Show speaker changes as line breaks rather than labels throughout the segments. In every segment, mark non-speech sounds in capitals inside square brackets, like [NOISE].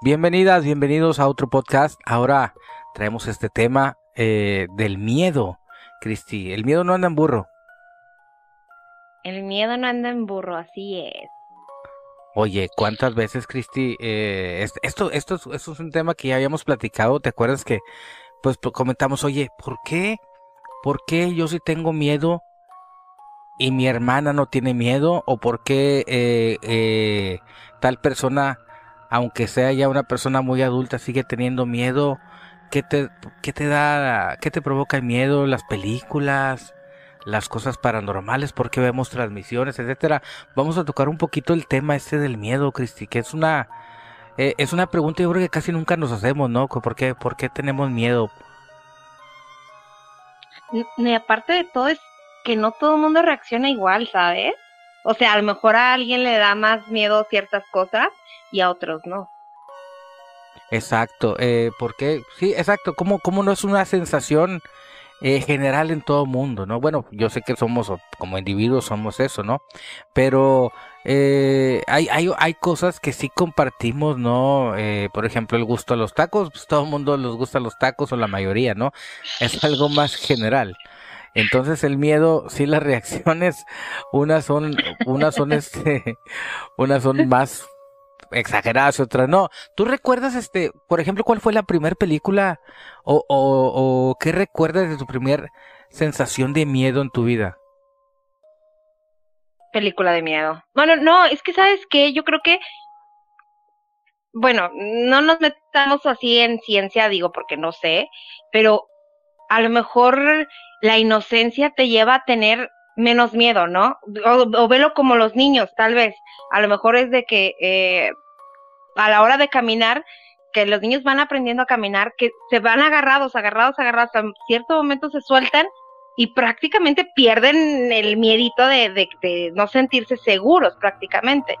Bienvenidas, bienvenidos a otro podcast. Ahora traemos este tema eh, del miedo, Cristi. El miedo no anda en burro.
El miedo no anda en burro, así es.
Oye, ¿cuántas veces, Cristi? Eh, esto, esto, esto, es un tema que ya habíamos platicado. ¿Te acuerdas que pues comentamos, oye, ¿por qué? ¿Por qué yo sí tengo miedo y mi hermana no tiene miedo? ¿O por qué eh, eh, tal persona, aunque sea ya una persona muy adulta, sigue teniendo miedo? ¿Qué te, qué te da, qué te provoca el miedo? ¿Las películas? las cosas paranormales, por qué vemos transmisiones, etcétera. Vamos a tocar un poquito el tema este del miedo, Cristi, que es una eh, es una pregunta yo creo que casi nunca nos hacemos, ¿no? ¿Por qué, por qué tenemos miedo?
Y aparte de todo es que no todo el mundo reacciona igual, ¿sabes? O sea, a lo mejor a alguien le da más miedo ciertas cosas y a otros no.
Exacto, eh, porque sí, exacto, ¿Cómo, cómo no es una sensación eh, general en todo mundo, ¿no? Bueno, yo sé que somos, como individuos somos eso, ¿no? Pero eh, hay, hay, hay cosas que sí compartimos, ¿no? Eh, por ejemplo, el gusto a los tacos, pues todo el mundo les gusta los tacos o la mayoría, ¿no? Es algo más general. Entonces el miedo, sí las reacciones, unas son, unas son este, unas son más exageradas y otras no. ¿Tú recuerdas, este, por ejemplo, cuál fue la primera película o, o, o qué recuerdas de tu primer sensación de miedo en tu vida?
Película de miedo. Bueno, no, es que sabes que yo creo que, bueno, no nos metamos así en ciencia, digo, porque no sé, pero a lo mejor la inocencia te lleva a tener menos miedo, ¿no? O, velo como los niños, tal vez. A lo mejor es de que eh, a la hora de caminar, que los niños van aprendiendo a caminar, que se van agarrados, agarrados, agarrados, en cierto momento se sueltan y prácticamente pierden el miedito de, de, no sentirse seguros prácticamente.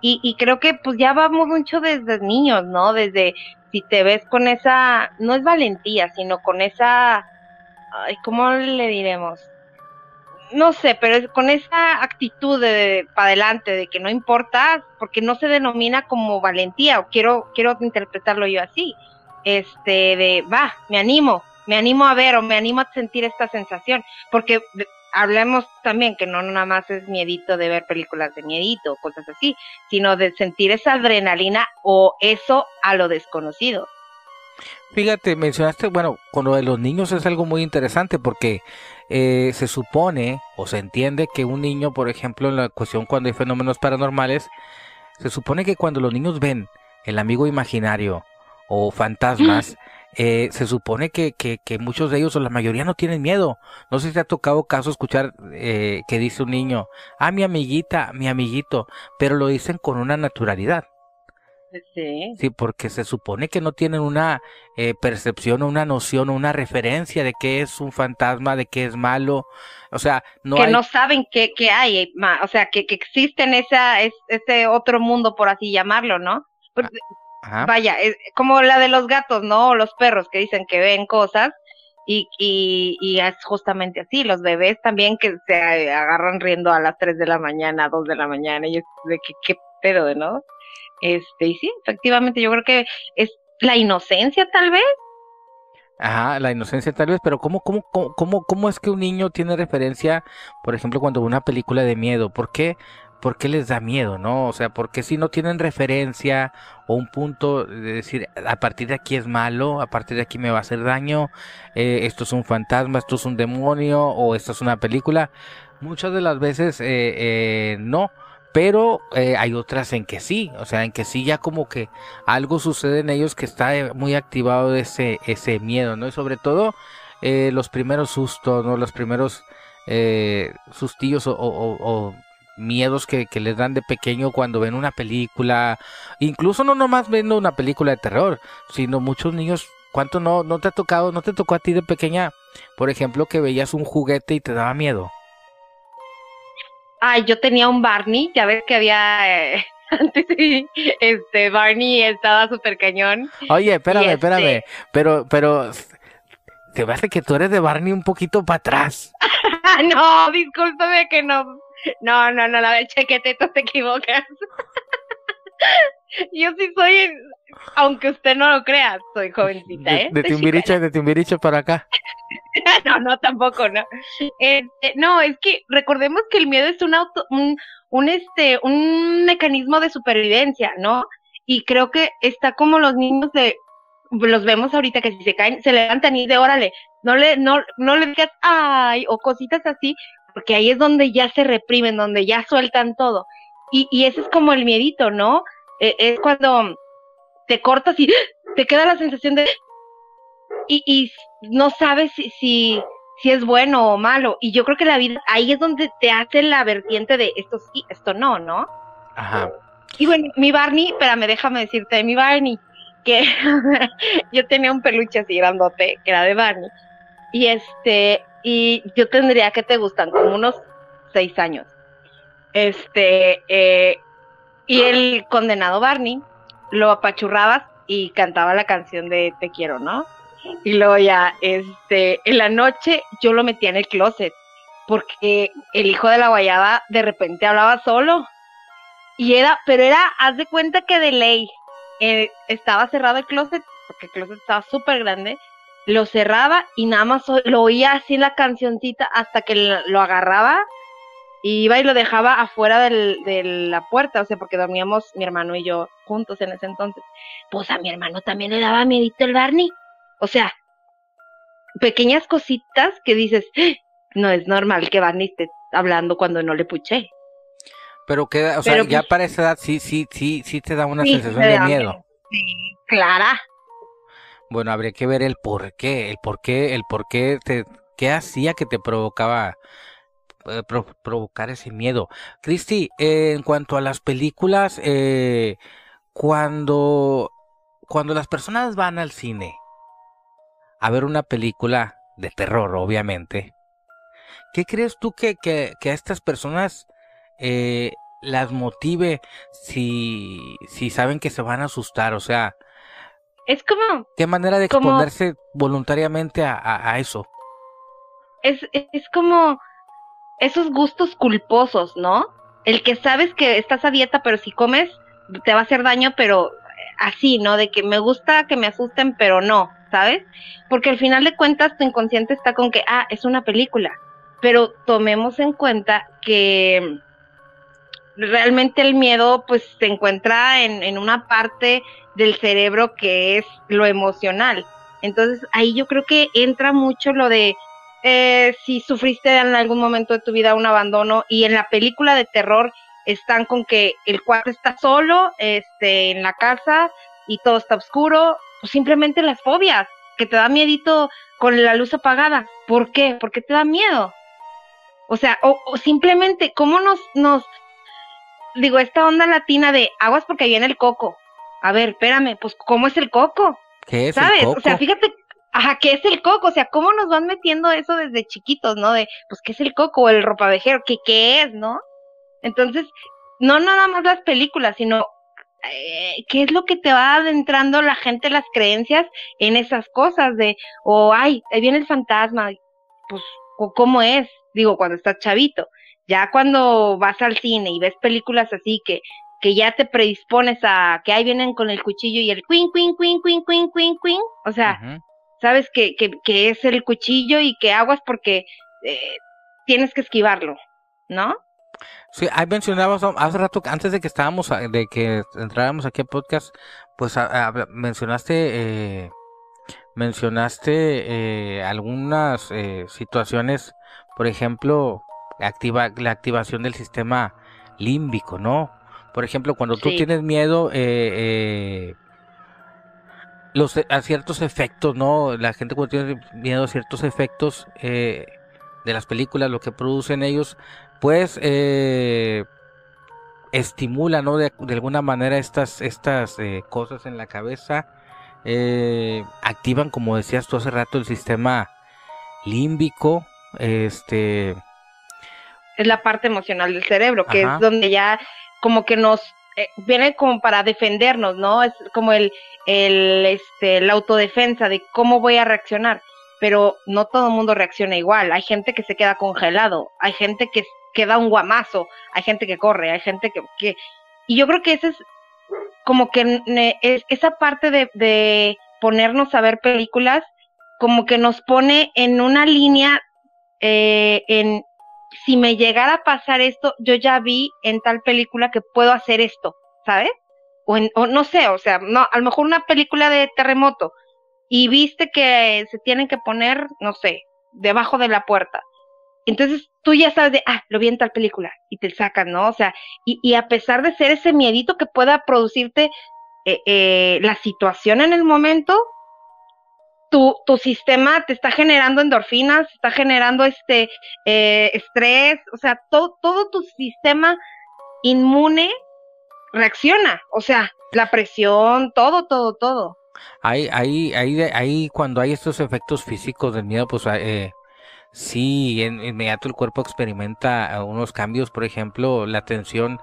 Y, y, creo que pues ya vamos mucho desde niños, ¿no? Desde si te ves con esa, no es valentía, sino con esa, ay, ¿cómo le diremos? no sé, pero con esa actitud de para adelante, de que no importa, porque no se denomina como valentía, o quiero, quiero interpretarlo yo así, este, de, va, me animo, me animo a ver o me animo a sentir esta sensación, porque hablemos también que no nada más es miedito de ver películas de miedito o cosas así, sino de sentir esa adrenalina o eso a lo desconocido.
Fíjate, mencionaste, bueno, con lo de los niños es algo muy interesante porque eh, se supone o se entiende que un niño, por ejemplo, en la cuestión cuando hay fenómenos paranormales, se supone que cuando los niños ven el amigo imaginario o fantasmas, eh, se supone que, que, que, muchos de ellos o la mayoría no tienen miedo. No sé si te ha tocado caso escuchar eh, que dice un niño, ah, mi amiguita, mi amiguito, pero lo dicen con una naturalidad.
Sí.
Sí, porque se supone que no tienen una eh, percepción o una noción o una referencia de qué es un fantasma, de qué es malo. O sea, no
que no saben qué, hay, o sea, que, que existe en esa, ese otro mundo, por así llamarlo, ¿no? Ah, vaya, es como la de los gatos, ¿no? O los perros que dicen que ven cosas. Y, y, y es justamente así, los bebés también que se agarran riendo a las 3 de la mañana, 2 de la mañana, y es de que qué pedo, ¿no? Este, y sí, efectivamente, yo creo que es la inocencia tal vez.
Ajá, la inocencia tal vez, pero ¿cómo, cómo, cómo, cómo es que un niño tiene referencia, por ejemplo, cuando ve una película de miedo? ¿Por qué? ¿Por qué les da miedo, no? O sea, ¿por qué si no tienen referencia o un punto de decir, a partir de aquí es malo, a partir de aquí me va a hacer daño, eh, esto es un fantasma, esto es un demonio o esto es una película? Muchas de las veces eh, eh, no pero eh, hay otras en que sí, o sea, en que sí ya como que algo sucede en ellos que está eh, muy activado ese, ese miedo, ¿no? Y sobre todo eh, los primeros sustos, ¿no? Los primeros sustillos o, miedos que, que, les dan de pequeño cuando ven una película, incluso no nomás viendo una película de terror, sino muchos niños, ¿cuánto no, no te ha tocado, no te tocó a ti de pequeña, por ejemplo, que veías un juguete y te daba miedo?
Ay, yo tenía un Barney, ya ves que había eh, [LAUGHS] antes este Barney estaba súper cañón.
Oye, espérame, este espérame, pero, pero te parece que tú eres de Barney un poquito para atrás. [LAUGHS]
no, discúlpame que no. No, no, no, la chequete, tú te equivocas. [LAUGHS] Yo sí soy, aunque usted no lo crea, soy jovencita, ¿eh?
De, de Timbiriche, de Timbiriche para acá. [LAUGHS]
no, no, tampoco, no. Este, no, es que recordemos que el miedo es un auto, un, un este, un mecanismo de supervivencia, ¿no? Y creo que está como los niños de, los vemos ahorita que si se caen, se levantan y de órale, no le, no, no le digas ay, o cositas así, porque ahí es donde ya se reprimen, donde ya sueltan todo. Y, y ese es como el miedito, ¿no? Eh, es cuando te cortas y te queda la sensación de y, y no sabes si, si, si es bueno o malo. Y yo creo que la vida ahí es donde te hace la vertiente de esto sí, esto no, ¿no?
Ajá.
Y bueno, mi Barney, espérame, déjame decirte, mi Barney, que [LAUGHS] yo tenía un peluche así grandote, que era de Barney. Y este, y yo tendría que te gustan como unos seis años. Este, eh, y el condenado Barney lo apachurrabas y cantaba la canción de Te quiero, ¿no? Y luego ya, este, en la noche yo lo metía en el closet porque el hijo de la guayaba de repente hablaba solo. Y era, pero era, haz de cuenta que de ley, eh, estaba cerrado el closet, porque el closet estaba súper grande, lo cerraba y nada más lo oía así la cancioncita hasta que lo agarraba y iba y lo dejaba afuera del, de la puerta, o sea, porque dormíamos mi hermano y yo juntos en ese entonces. Pues a mi hermano también le daba miedito el Barney. O sea, pequeñas cositas que dices, ¡Ah! no es normal que Barney esté hablando cuando no le puché.
Pero que, o sea, ya pues para esa edad sí, sí, sí, sí te da una sensación de miedo.
Sí, clara.
Bueno, habría que ver el por qué, el por qué, el por qué te, qué hacía que te provocaba eh, provocar ese miedo. Cristi, eh, en cuanto a las películas, eh, cuando, cuando las personas van al cine a ver una película de terror, obviamente, ¿qué crees tú que, que, que a estas personas las motive si, si saben que se van a asustar? O sea,
es como...
¿Qué manera de exponerse voluntariamente a, a, eso?
Es, es como esos gustos culposos, ¿no? El que sabes que estás a dieta, pero si comes te va a hacer daño, pero así, ¿no? De que me gusta que me asusten, pero no, ¿sabes? Porque al final de cuentas tu inconsciente está con que, ah, es una película, pero tomemos en cuenta que realmente el miedo pues se encuentra en, en una parte del cerebro que es lo emocional. Entonces ahí yo creo que entra mucho lo de eh, si sufriste en algún momento de tu vida un abandono y en la película de terror están con que el cuarto está solo, este, en la casa y todo está oscuro, pues simplemente las fobias, que te da miedito con la luz apagada. ¿Por qué? Porque te da miedo. O sea, o, simplemente, ¿cómo nos, nos, digo, esta onda latina de aguas porque viene el coco? A ver, espérame, pues, ¿cómo es el coco?
¿Qué es
¿Sabes?
el coco?
O sea, fíjate, Ajá, ¿qué es el coco? O sea, ¿cómo nos van metiendo eso desde chiquitos, no? De, pues, ¿qué es el coco? O el ropavejero, ¿qué, qué es, no? Entonces, no nada más las películas, sino eh, qué es lo que te va adentrando la gente, las creencias en esas cosas de, o, ay, ahí viene el fantasma, pues, cómo es, digo, cuando estás chavito. Ya cuando vas al cine y ves películas así que, que ya te predispones a que ahí vienen con el cuchillo y el queen, queen, queen, queen, queen, queen, queen, o sea, sabes que, que, que, es el cuchillo y que aguas porque eh, tienes que esquivarlo, ¿no?
Sí, ahí mencionabas hace rato, antes de que estábamos, de que entráramos aquí al podcast, pues mencionaste, eh, mencionaste eh, algunas eh, situaciones, por ejemplo, activa, la activación del sistema límbico, ¿no? Por ejemplo, cuando tú tienes miedo, eh, los, a ciertos efectos, ¿no? La gente cuando tiene miedo a ciertos efectos eh, de las películas, lo que producen ellos, pues eh, estimula, ¿no? De, alguna manera estas, estas eh, cosas en la cabeza, eh, activan, como decías tú hace rato, el sistema límbico, este...
Es la parte emocional del cerebro, que es donde ya como que nos eh, viene como para defendernos, ¿no? Es como el, el, este, la autodefensa de cómo voy a reaccionar. Pero no todo el mundo reacciona igual. Hay gente que se queda congelado, hay gente que, que da un guamazo, hay gente que corre, hay gente que, que... Y yo creo que ese es como que esa parte de, de ponernos a ver películas, como que nos pone en una línea eh, en si me llegara a pasar esto, yo ya vi en tal película que puedo hacer esto, ¿sabes? O, en, o no sé, o sea, no, a lo mejor una película de terremoto y viste que se tienen que poner, no sé, debajo de la puerta. Entonces tú ya sabes de, ah, lo vi en tal película y te sacan, ¿no? O sea, y, y a pesar de ser ese miedito que pueda producirte eh, eh, la situación en el momento, tu, tu sistema te está generando endorfinas, está generando este eh, estrés, o sea, todo, todo tu sistema inmune reacciona, o sea, la presión, todo, todo, todo.
Ahí, ahí, ahí, ahí cuando hay estos efectos físicos del miedo, pues eh, sí, en inmediato el cuerpo experimenta unos cambios, por ejemplo, la tensión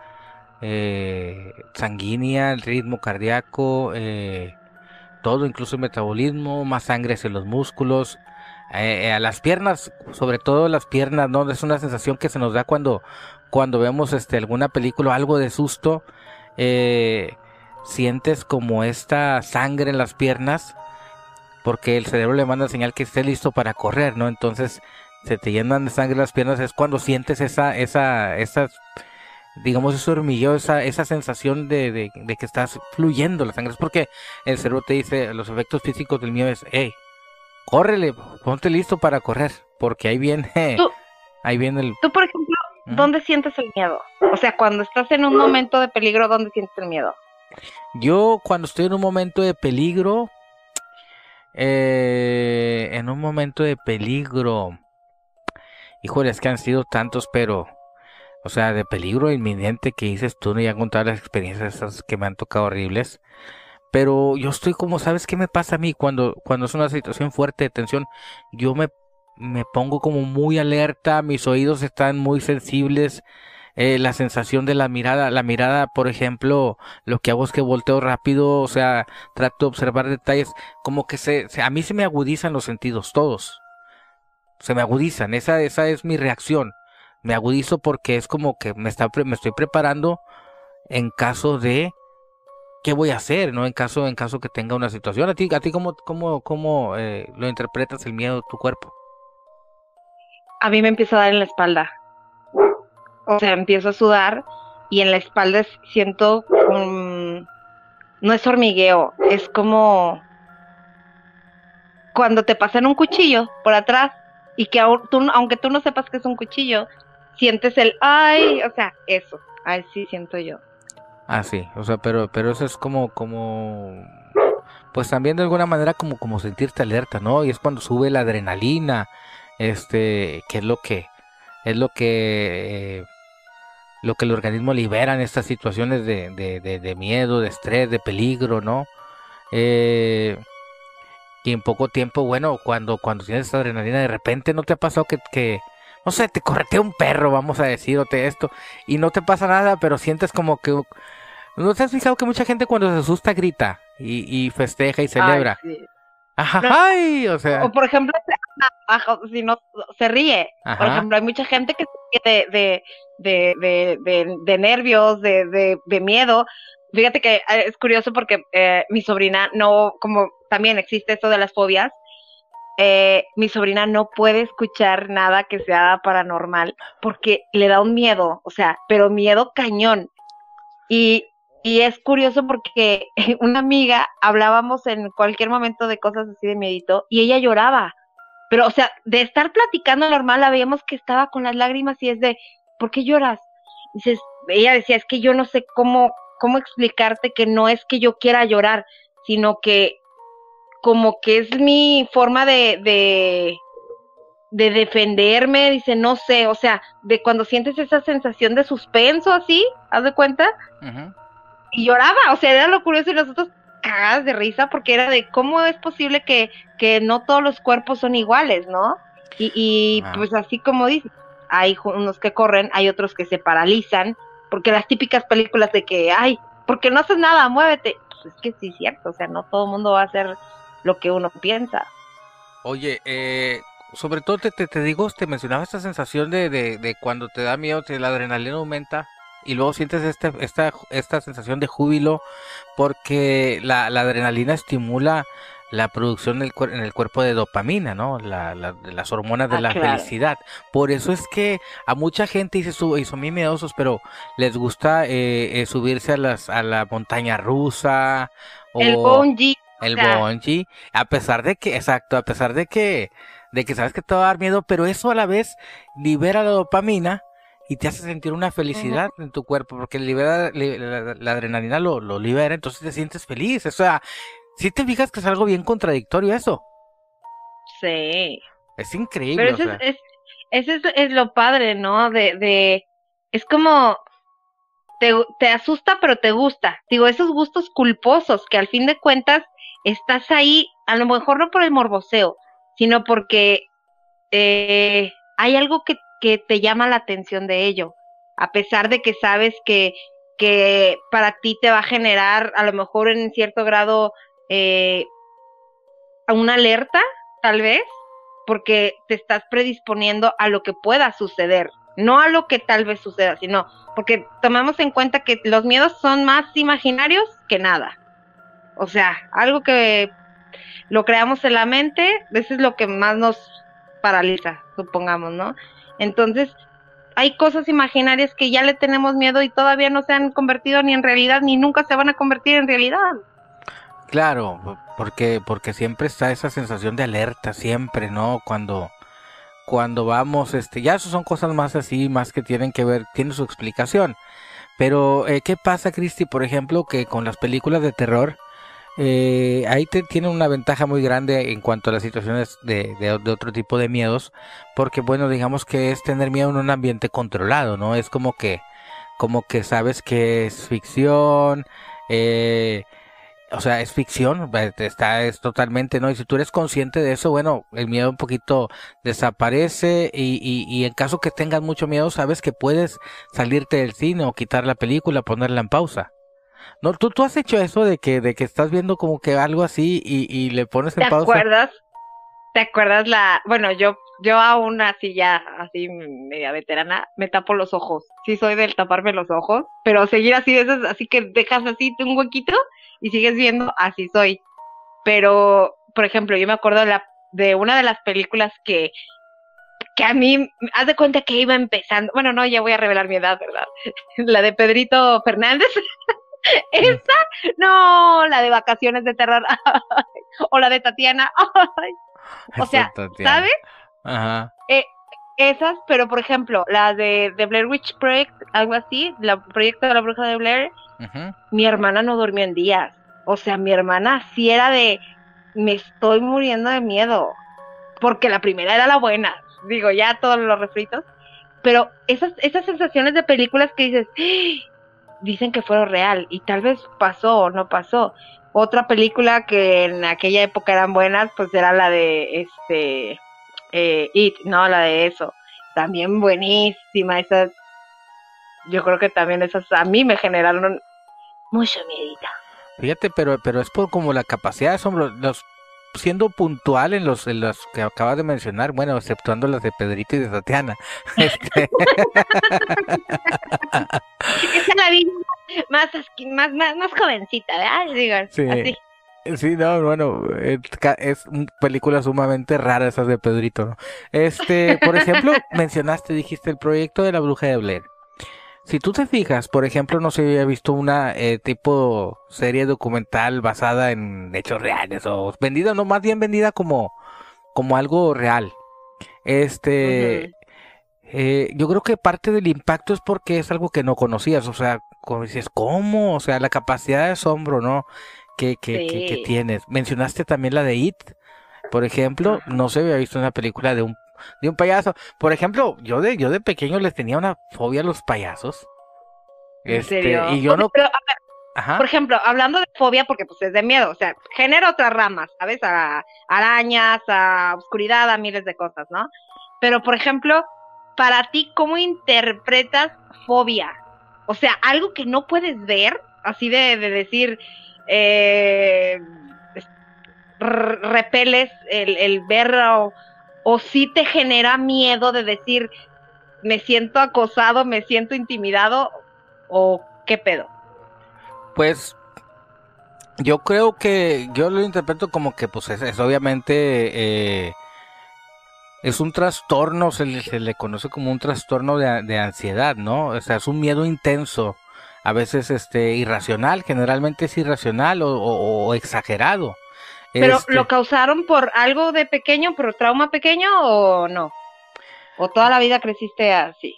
eh, sanguínea, el ritmo cardíaco, eh, todo, incluso el metabolismo, más sangre hacia los músculos, eh, a las piernas, sobre todo las piernas, ¿no? Es una sensación que se nos da cuando, cuando vemos este, alguna película algo de susto, sientes como esta sangre en las piernas, porque el cerebro le manda señal que esté listo para correr, ¿no? Entonces se te llenan de sangre las piernas, es cuando sientes esa, esa, esa digamos, ese hormigueo, esa, esa sensación de, de, que estás fluyendo la sangre. Es porque el cerebro te dice, los efectos físicos del miedo es, hey, córrele, ponte listo para correr, porque ahí viene, [LAUGHS] ahí viene el...
Tú, por ejemplo, ¿dónde sientes el miedo? O sea, cuando estás en un momento de peligro, ¿dónde sientes el miedo?
Yo cuando estoy en un momento de peligro, eh, en un momento de peligro, híjole, es que han sido tantos, pero o sea, de peligro inminente que dices tú, no ya contar las experiencias esas que me han tocado horribles. Pero yo estoy como, ¿sabes qué me pasa a mí cuando, cuando es una situación fuerte de tensión? Yo me, me pongo como muy alerta, mis oídos están muy sensibles, eh, la sensación de la mirada, la mirada, por ejemplo, lo que hago es que volteo rápido, o sea, trato de observar detalles, como que se, se a mí se me agudizan los sentidos, todos. Se me agudizan, esa, esa es mi reacción me agudizo porque es como que me, está, me estoy preparando en caso de qué voy a hacer, ¿no? En caso, en caso que tenga una situación. ¿A ti, a ti cómo, cómo, cómo eh, lo interpretas el miedo de tu cuerpo?
A mí me empieza a dar en la espalda. O sea, empiezo a sudar y en la espalda siento un... No es hormigueo, es como cuando te pasan un cuchillo por atrás y que aunque tú no sepas que es un cuchillo, sientes el ay, o sea, eso, así siento yo.
Ah, sí, o sea, pero, pero eso es como, como, pues también de alguna manera como, como sentirte alerta, ¿no? Y es cuando sube la adrenalina, este, que es lo que, es lo que, eh, lo que el organismo libera en estas situaciones de, de, miedo, de estrés, de peligro, ¿no? Eh, y en poco tiempo, bueno, cuando, cuando tienes esta adrenalina, de repente no te ha pasado que no sé, te corretea un perro, vamos a decirte esto, y no te pasa nada, pero sientes como que... ¿No te has fijado que mucha gente cuando se asusta grita y, festeja y celebra? Ajá, ay, o sea.
O por ejemplo, si no se ríe. Por ejemplo, hay mucha gente que se ríe de, de, de, de, nervios, de, de, miedo. Fíjate que eh, es curioso porque eh, mi sobrina no, como también existe esto de las fobias, eh, mi sobrina no puede escuchar nada que sea paranormal porque le da un miedo, o sea, pero miedo cañón. Y, y es curioso porque [LAUGHS] una amiga hablábamos en cualquier momento de cosas así de miedito y ella lloraba. Pero, o sea, de estar platicando normal, la veíamos que estaba con las lágrimas y es de, ¿por qué lloras? Dices, ella decía, es que yo no sé cómo, cómo explicarte que no es que yo quiera llorar, sino que como que es mi forma de, de, de defenderme, dice, no sé, o sea, de cuando sientes esa sensación de suspenso así, haz de cuenta, y lloraba, o sea, era lo curioso y nosotros cagadas de risa porque era de cómo es posible que, que no todos los cuerpos son iguales, ¿no? Y, y pues así como dice, hay unos que corren, hay otros que se paralizan, porque las típicas películas de que, ay, porque no haces nada, muévete, pues es que sí es cierto, o sea, no todo el mundo va a hacer lo que uno piensa.
Oye, eh, sobre todo te, te, digo, te mencionaba esta sensación de, de, cuando te da miedo, te, la adrenalina aumenta. y luego sientes este, esta, esta sensación de júbilo porque la, la adrenalina estimula la producción en el, en el cuerpo de dopamina, ¿no? La, las hormonas de ah, la felicidad. Por eso es que a mucha gente dice, y son muy miedosos, pero les gusta eh, eh, subirse a, las, a la montaña rusa.
O el bungee.
El bungee. A pesar de que, exacto, a pesar de que, de que sabes que te va a dar miedo, pero eso a la vez libera la dopamina y te hace sentir una felicidad en tu cuerpo, porque libera, la, adrenalina lo, lo libera, entonces te sientes feliz. O sea, si te fijas que es algo bien contradictorio eso.
Sí.
Es increíble.
Pero eso, es, eso es, lo padre, ¿no? De, de es como, te, te asusta pero te gusta. Digo, esos gustos culposos que al fin de cuentas estás ahí, a lo mejor no por el morboseo, sino porque eh, hay algo que, te llama la atención de ello, a pesar de que sabes que, que para ti te va a generar a lo mejor en cierto grado eh, una alerta, tal vez, porque te estás predisponiendo a lo que pueda suceder, no a lo que tal vez suceda, sino porque tomamos en cuenta que los miedos son más imaginarios que nada. O sea, algo que lo creamos en la mente, eso es lo que más nos paraliza, supongamos, ¿no? Entonces, hay cosas imaginarias que ya le tenemos miedo y todavía no se han convertido ni en realidad, ni nunca se van a convertir en realidad.
Claro, porque, porque siempre está esa sensación de alerta, siempre, ¿no? Cuando, cuando vamos, este, ya eso son cosas más así, más que tienen que ver, tiene su explicación. Pero, eh, ¿qué pasa, Cristi, por ejemplo, que con las películas de terror, eh, ahí te, tienen una ventaja muy grande en cuanto a las situaciones de, otro tipo de miedos, porque bueno, digamos que es tener miedo en un ambiente controlado, ¿no? Es como que, como que sabes que es ficción, eh, o sea, es ficción, está es totalmente, ¿no? Y si tú eres consciente de eso, bueno, el miedo un poquito desaparece y, y, en caso que tengas mucho miedo, sabes que puedes salirte del cine o quitar la película, ponerla en pausa. No, tú, tú has hecho eso de que, de que estás viendo como que algo así y, y le pones en pausa.
¿Te acuerdas? ¿Te acuerdas la, bueno, yo, yo aún así ya, así media veterana, me tapo los ojos. Sí soy del taparme los ojos, pero seguir así de esas, así que dejas así un huequito y sigues viendo, así soy. Pero, por ejemplo, yo me acuerdo de, la, de una de las películas que, que a mí, haz de cuenta que iba empezando, bueno, no, ya voy a revelar mi edad, ¿verdad? [LAUGHS] La de Pedrito Fernández. [LAUGHS] [LAUGHS] Esa, no, la de vacaciones de terror, [LAUGHS] o la de Tatiana, [LAUGHS] o sea, ¿sabes? Ajá. Eh, esas, pero por ejemplo, la de, de Blair Witch Project, algo así, el proyecto de la bruja de Blair, mi hermana no durmió en días. O sea, mi hermana sí era de, me estoy muriendo de miedo. Porque la primera era la buena. Digo, ya todos los refritos. Pero esas, esas sensaciones de películas que dices, ¡Ah! Dicen que fueron real. Y tal vez pasó o no pasó. Otra película que en aquella época eran buenas, pues era la de este eh, It, no, la de eso. También buenísima, esas yo creo que también esas a mí me generaron mucho miedita.
Fíjate, pero pero es por como la capacidad de asombro, los siendo puntual en los en los que acabas de mencionar, bueno, exceptuando las de Pedrito y de Tatiana. [LAUGHS] Este... [LAUGHS]
Esa la vi más, más, más, más jovencita, ¿verdad? Digo, sí. Así.
Sí, no, bueno, es, es película sumamente rara esas de Pedrito, ¿no? Este, por ejemplo, [LAUGHS] mencionaste, dijiste el proyecto de la bruja de Blair. Si tú te fijas, por ejemplo, no se había visto una eh, tipo serie documental basada en hechos reales o vendida, no, más bien vendida como, como algo real. Este, eh, yo creo que parte del impacto es porque es algo que no conocías, o sea, como dices, ¿cómo? O sea, la capacidad de asombro, ¿no? Que, que, que, tienes. Mencionaste también la de It, por ejemplo, no se había visto una película de un de un payaso. Por ejemplo, yo de, yo de pequeño les tenía una fobia a los payasos.
Este, y yo no. Por ejemplo, hablando de fobia, porque pues es de miedo, o sea, genera otras ramas, ¿sabes? A arañas, a oscuridad, a miles de cosas, ¿no? Pero, por ejemplo, para ti, ¿cómo interpretas fobia? O sea, algo que no puedes ver, así de, de decir, eh, repeles el, el ver o si te genera miedo de decir, me siento acosado, me siento intimidado, o qué pedo?
Pues yo creo que yo lo interpreto como que pues es, obviamente eh, es un trastorno, se le, conoce como un trastorno de, ansiedad, ¿no? O sea, es un miedo intenso, a veces este irracional, generalmente es irracional o, exagerado.
¿Pero
este
lo causaron por algo de pequeño, por trauma pequeño o no? ¿O toda la vida creciste así?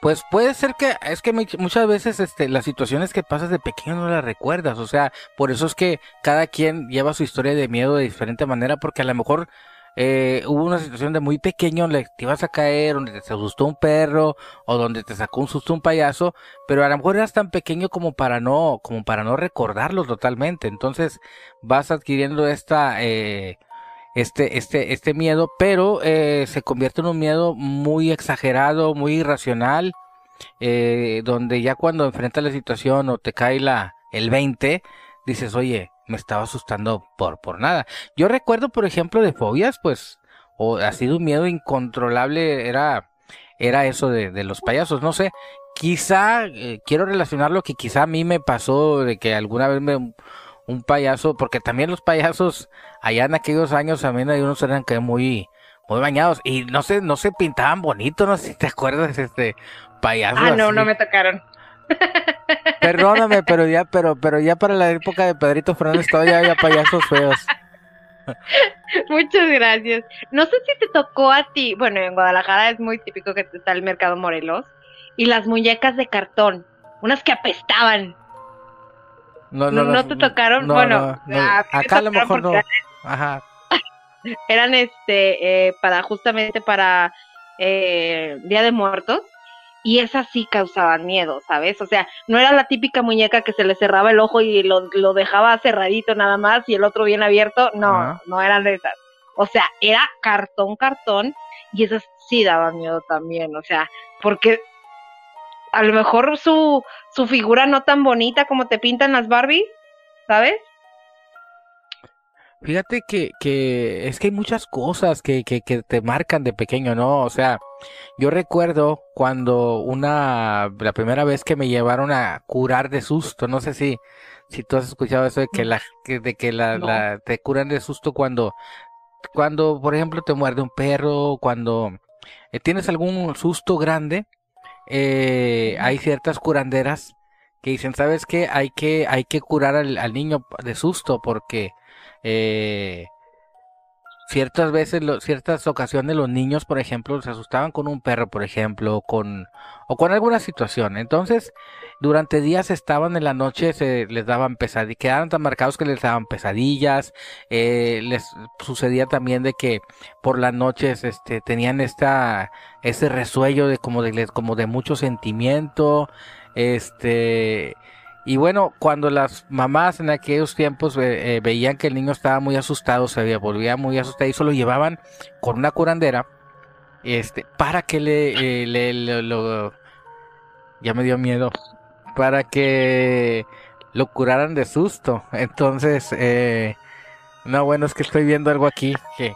Pues puede ser que, es que muchas veces este, las situaciones que pasas de pequeño no las recuerdas, o sea, por eso es que cada quien lleva su historia de miedo de diferente manera, porque a lo mejor eh, hubo una situación de muy pequeño donde te ibas a caer, donde te asustó un perro, o donde te sacó un susto un payaso, pero a lo mejor eras tan pequeño como para no, como para no recordarlo totalmente, entonces vas adquiriendo esta, eh, este, este, este miedo, pero eh, se convierte en un miedo muy exagerado, muy irracional, eh, donde ya cuando enfrentas la situación o te cae la, el 20, dices, oye, me estaba asustando por, por nada. Yo recuerdo, por ejemplo, de fobias, pues, o ha sido un miedo incontrolable, era, era eso de, de los payasos, no sé, quizá, eh, quiero relacionar lo que quizá a mí me pasó, de que alguna vez me un payaso, porque también los payasos allá en aquellos años también hay unos eran que muy muy bañados y no sé, no se pintaban bonito, no sé si te acuerdas este payaso.
Ah, no, no me tocaron.
Perdóname, pero ya, pero, pero ya para la época de Pedrito Fernández todavía había payasos feos.
Muchas gracias. No sé si te tocó a ti, bueno, en Guadalajara es muy típico que está el mercado Morelos y las muñecas de cartón, unas que apestaban.
No, no, no,
te tocaron. bueno,
acá a lo mejor no. Ajá.
Eran este, eh, para justamente para eh, Día de Muertos. Y esas sí causaban miedo, ¿sabes? O sea, no era la típica muñeca que se le cerraba el ojo y lo, lo dejaba cerradito nada más y el otro bien abierto. No, no eran de esas. O sea, era cartón, cartón. Y esas sí daban miedo también. O sea, porque a lo mejor su, su figura no tan bonita como te pintan las Barbie, ¿sabes?
Fíjate que, que es que hay muchas cosas que, que, que te marcan de pequeño, ¿no? O sea, yo recuerdo cuando una, la primera vez que me llevaron a curar de susto, no sé si, si tú has escuchado eso de que la, de que la, la te curan de susto cuando, cuando, por ejemplo, te muerde un perro, cuando eh, tienes algún susto grande, eh, hay ciertas curanderas que dicen, ¿sabes qué? Hay que, hay que curar al, niño de susto porque eh, ciertas veces, ciertas ocasiones los niños, por ejemplo, se asustaban con un perro, por ejemplo, con, o con alguna situación. Entonces, durante días estaban en la noche, se les daban pesadillas, quedaban tan marcados que les daban pesadillas, eh, les sucedía también de que por las noches este, tenían esta, ese resuello de como de, como de mucho sentimiento, este, y bueno, cuando las mamás en aquellos tiempos eh, eh, veían que el niño estaba muy asustado, se volvía muy asustado y solo llevaban con una curandera, este, para que le, le lo, ya me dio miedo, para que lo curaran de susto. Entonces, eh, no, bueno, es que estoy viendo algo aquí que,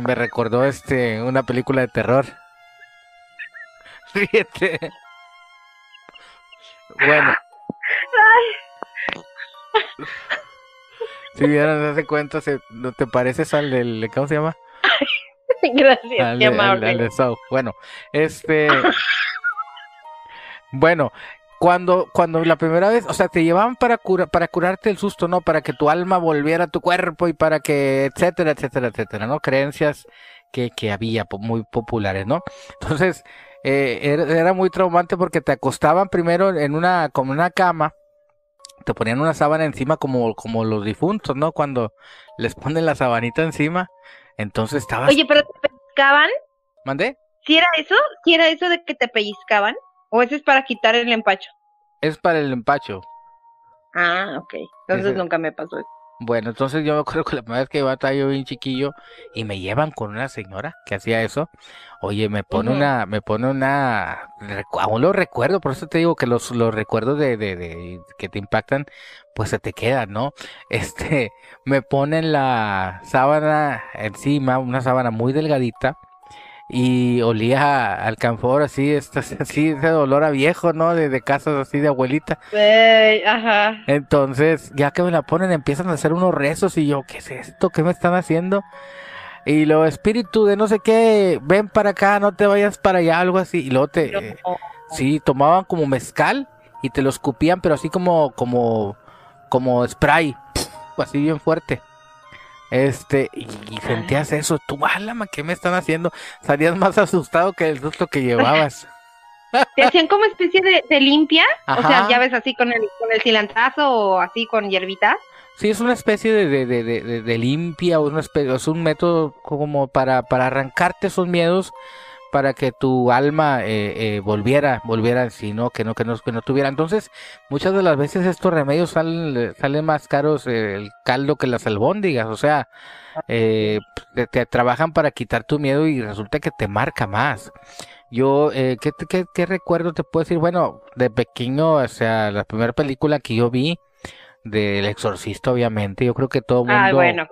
me recordó este una película de terror. [LAUGHS] Fíjate. Bueno. Si vieran, hace cuenta, se, ¿no te pareces al del, ¿cómo se llama?
Gracias, al, amable.
Bueno, este, bueno, cuando, cuando la primera vez, o sea, te llevaban para cura, para curarte el susto, ¿no? Para que tu alma volviera a tu cuerpo y para que, etcétera, etcétera, etcétera, ¿no? Creencias que, que había muy populares, ¿no? Entonces, eh, era, muy traumante porque te acostaban primero en una, como una cama, te ponían una sábana encima como, como los difuntos, ¿no? Cuando les ponen la sabanita encima, entonces estabas...
Oye, pero te pellizcaban.
¿Mandé?
¿Si era eso? ¿Si era eso de que te pellizcaban? ¿O ese es para quitar el empacho?
Es para el empacho.
Ah, ok. Entonces nunca me pasó eso.
Bueno, entonces yo me acuerdo que la primera vez que iba a yo bien chiquillo y me llevan con una señora que hacía eso. Oye, me pone una, me pone una, aún lo recuerdo, por eso te digo que los, los recuerdos de, de, de, que te impactan, pues se te quedan, ¿no? [LAUGHS] Este, me ponen la sábana encima, una sábana muy delgadita, y olía al canfor así, [LAUGHS] así ese olor a viejo, ¿no? De, de casas así de abuelita.
ajá.
Entonces, ya que me la ponen, empiezan a hacer unos rezos y yo, ¿qué es esto? ¿Qué me están haciendo? Y lo espíritu de no sé qué, ven para acá, no te vayas para allá, algo así. Y luego te, eh, sí, tomaban como mezcal y te lo escupían, pero así como, como, como spray, así bien fuerte. Este, y, sentías eso, tú, álama, ¿qué me están haciendo? Salías más asustado que el susto que llevabas. [LAUGHS]
¿Te hacían como especie de, limpia? O sea, ya ves así con el, con el cilantrazo o así con hierbita.
Sí, es una especie de, de, de, de limpia, o es un método como para, para arrancarte esos miedos, para que tu alma eh, eh, volviera, volviera en sí, ¿no? Que no, que no, que no tuviera. Entonces, muchas de las veces estos remedios salen, salen más caros el caldo que las albóndigas, o sea, eh, te, trabajan para quitar tu miedo y resulta que te marca más. Yo, eh, ¿qué, qué, qué recuerdo te puedo decir? Bueno, de pequeño, o sea, la primera película que yo vi, del exorcista, obviamente. Yo creo que todo el mundo.
Ah, bueno,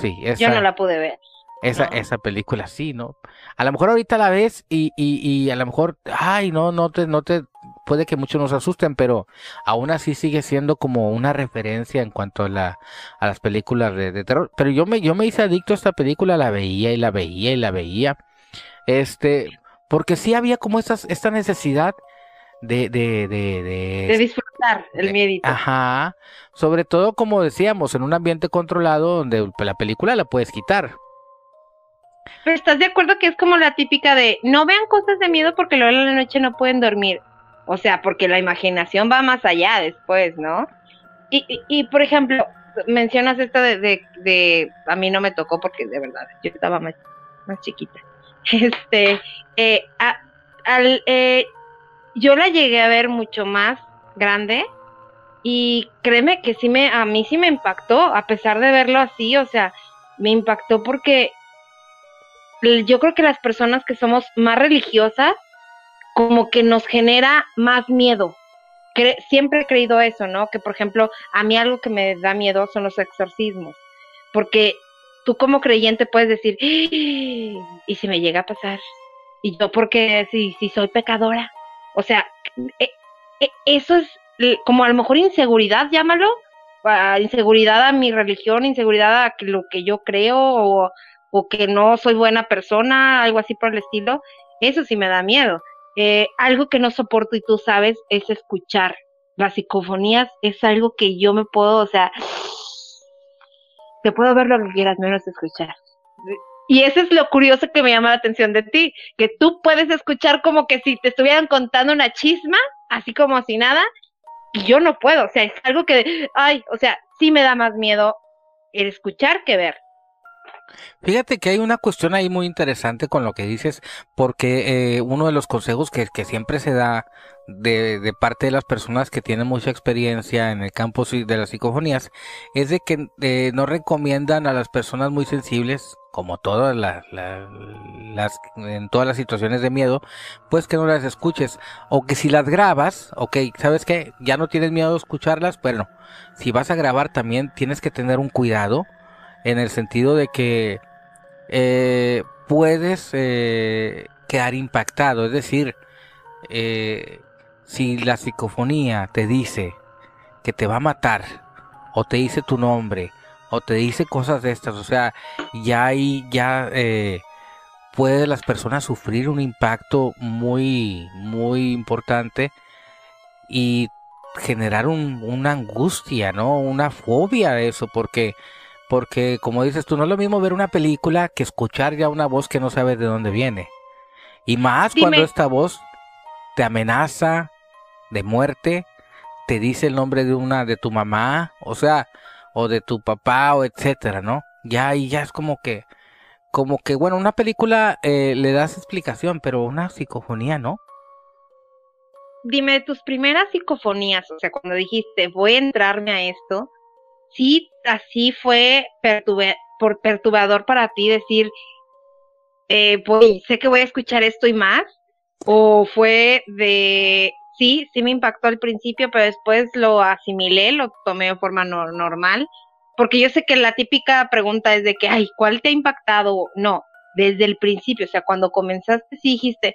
sí,
yo no la pude ver.
Esa, esa película, sí, ¿no? A lo mejor ahorita la ves y, y, y a lo mejor, ay, no, no te, no te, puede que muchos nos asusten, pero aún así sigue siendo como una referencia en cuanto a la, a las películas de, de terror. Pero yo me, yo me hice adicto a esta película, la veía y la veía y la veía. Este, porque sí había como esa esta necesidad de, de, de,
de, disfrutar el miedo.
Ajá. Sobre todo, como decíamos, en un ambiente controlado donde la película la puedes quitar.
Pero estás de acuerdo que es como la típica de no vean cosas de miedo porque luego en la noche no pueden dormir. O sea, porque la imaginación va más allá después, ¿no? Y, y, y por ejemplo, mencionas esto de, de, a mí no me tocó porque de verdad yo estaba más, más chiquita. [LAUGHS] Este, eh, al, eh, yo la llegué a ver mucho más grande y créeme que sí me, a mí sí me impactó, a pesar de verlo así, o sea, me impactó porque yo creo que las personas que somos más religiosas, como que nos genera más miedo. siempre he creído eso, ¿no? Que por ejemplo, a mí algo que me da miedo son los exorcismos, porque tú como creyente puedes decir, ¡Ah! ¿y si me llega a pasar? Y yo porque si, si soy pecadora, o sea, e, e, eso es como a lo mejor inseguridad, llámalo, inseguridad a mi religión, inseguridad a lo que yo creo o, o, que no soy buena persona, algo así por el estilo, eso sí me da miedo. Eh, algo que no soporto y tú sabes es escuchar. Las psicofonías es algo que yo me puedo, o sea, te puedo ver lo que quieras, menos escuchar. Y eso es lo curioso que me llama la atención de ti, que tú puedes escuchar como que si te estuvieran contando una chisma, así como si nada, y yo no puedo, o sea, es algo que, ay, o sea, sí me da más miedo el escuchar que ver.
Fíjate que hay una cuestión ahí muy interesante con lo que dices, porque eh, uno de los consejos que, siempre se da de, parte de las personas que tienen mucha experiencia en el campo de las psicofonías es de que eh, no recomiendan a las personas muy sensibles, como todas las, las, en todas las situaciones de miedo, pues que no las escuches. O que si las grabas, ok, ¿sabes qué? Ya no tienes miedo de escucharlas, pero si vas a grabar también tienes que tener un cuidado en el sentido de que eh, puedes eh, quedar impactado, es decir, eh, si la psicofonía te dice que te va a matar, o te dice tu nombre, o te dice cosas de estas, o sea, ya ahí ya eh, puede las personas sufrir un impacto muy, muy importante y generar un, una angustia, ¿no? Una fobia de eso, porque porque, como dices tú, no es lo mismo ver una película que escuchar ya una voz que no sabes de dónde viene. Y más cuando esta voz te amenaza de muerte, te dice el nombre de una de tu mamá, o sea, o de tu papá, o etcétera, ¿no? Ya y ya es como que, como que, bueno, una película eh, le das explicación, pero una psicofonía, ¿no?
Dime, tus primeras psicofonías, o sea, cuando dijiste, voy a entrarme a esto, sí, así fue por perturbador para ti decir, eh, sé que voy a escuchar esto y más, o fue de, sí, sí me impactó al principio, pero después lo asimilé, lo tomé de forma normal, porque yo sé que la típica pregunta es de que, ay, ¿cuál te ha impactado? No, desde el principio, o sea, cuando comenzaste sí dijiste,